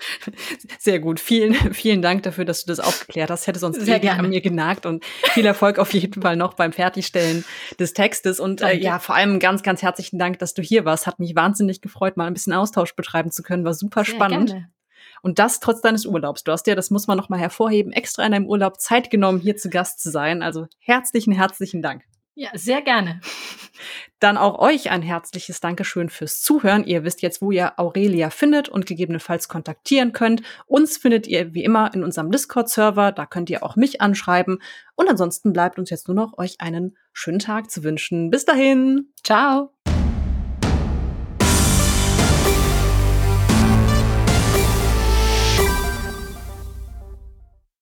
Sehr gut. Vielen, vielen Dank dafür, dass du das aufgeklärt hast. Hätte sonst Sehr gerne. an mir genagt und viel Erfolg auf jeden Fall noch beim Fertigstellen des Textes. Und äh, ja, vor allem ganz, ganz herzlichen Dank, dass du hier warst. Hat mich wahnsinnig gefreut, mal ein bisschen Austausch betreiben zu können. War super Sehr spannend. Gerne. Und das trotz deines Urlaubs. Du hast ja, das muss man noch mal hervorheben, extra in deinem Urlaub Zeit genommen, hier zu Gast zu sein. Also herzlichen, herzlichen Dank. Ja, sehr gerne. [laughs] Dann auch euch ein herzliches Dankeschön fürs Zuhören. Ihr wisst jetzt, wo ihr Aurelia findet und gegebenenfalls kontaktieren könnt. Uns findet ihr wie immer in unserem Discord-Server. Da könnt ihr auch mich anschreiben. Und ansonsten bleibt uns jetzt nur noch, euch einen schönen Tag zu wünschen. Bis dahin. Ciao.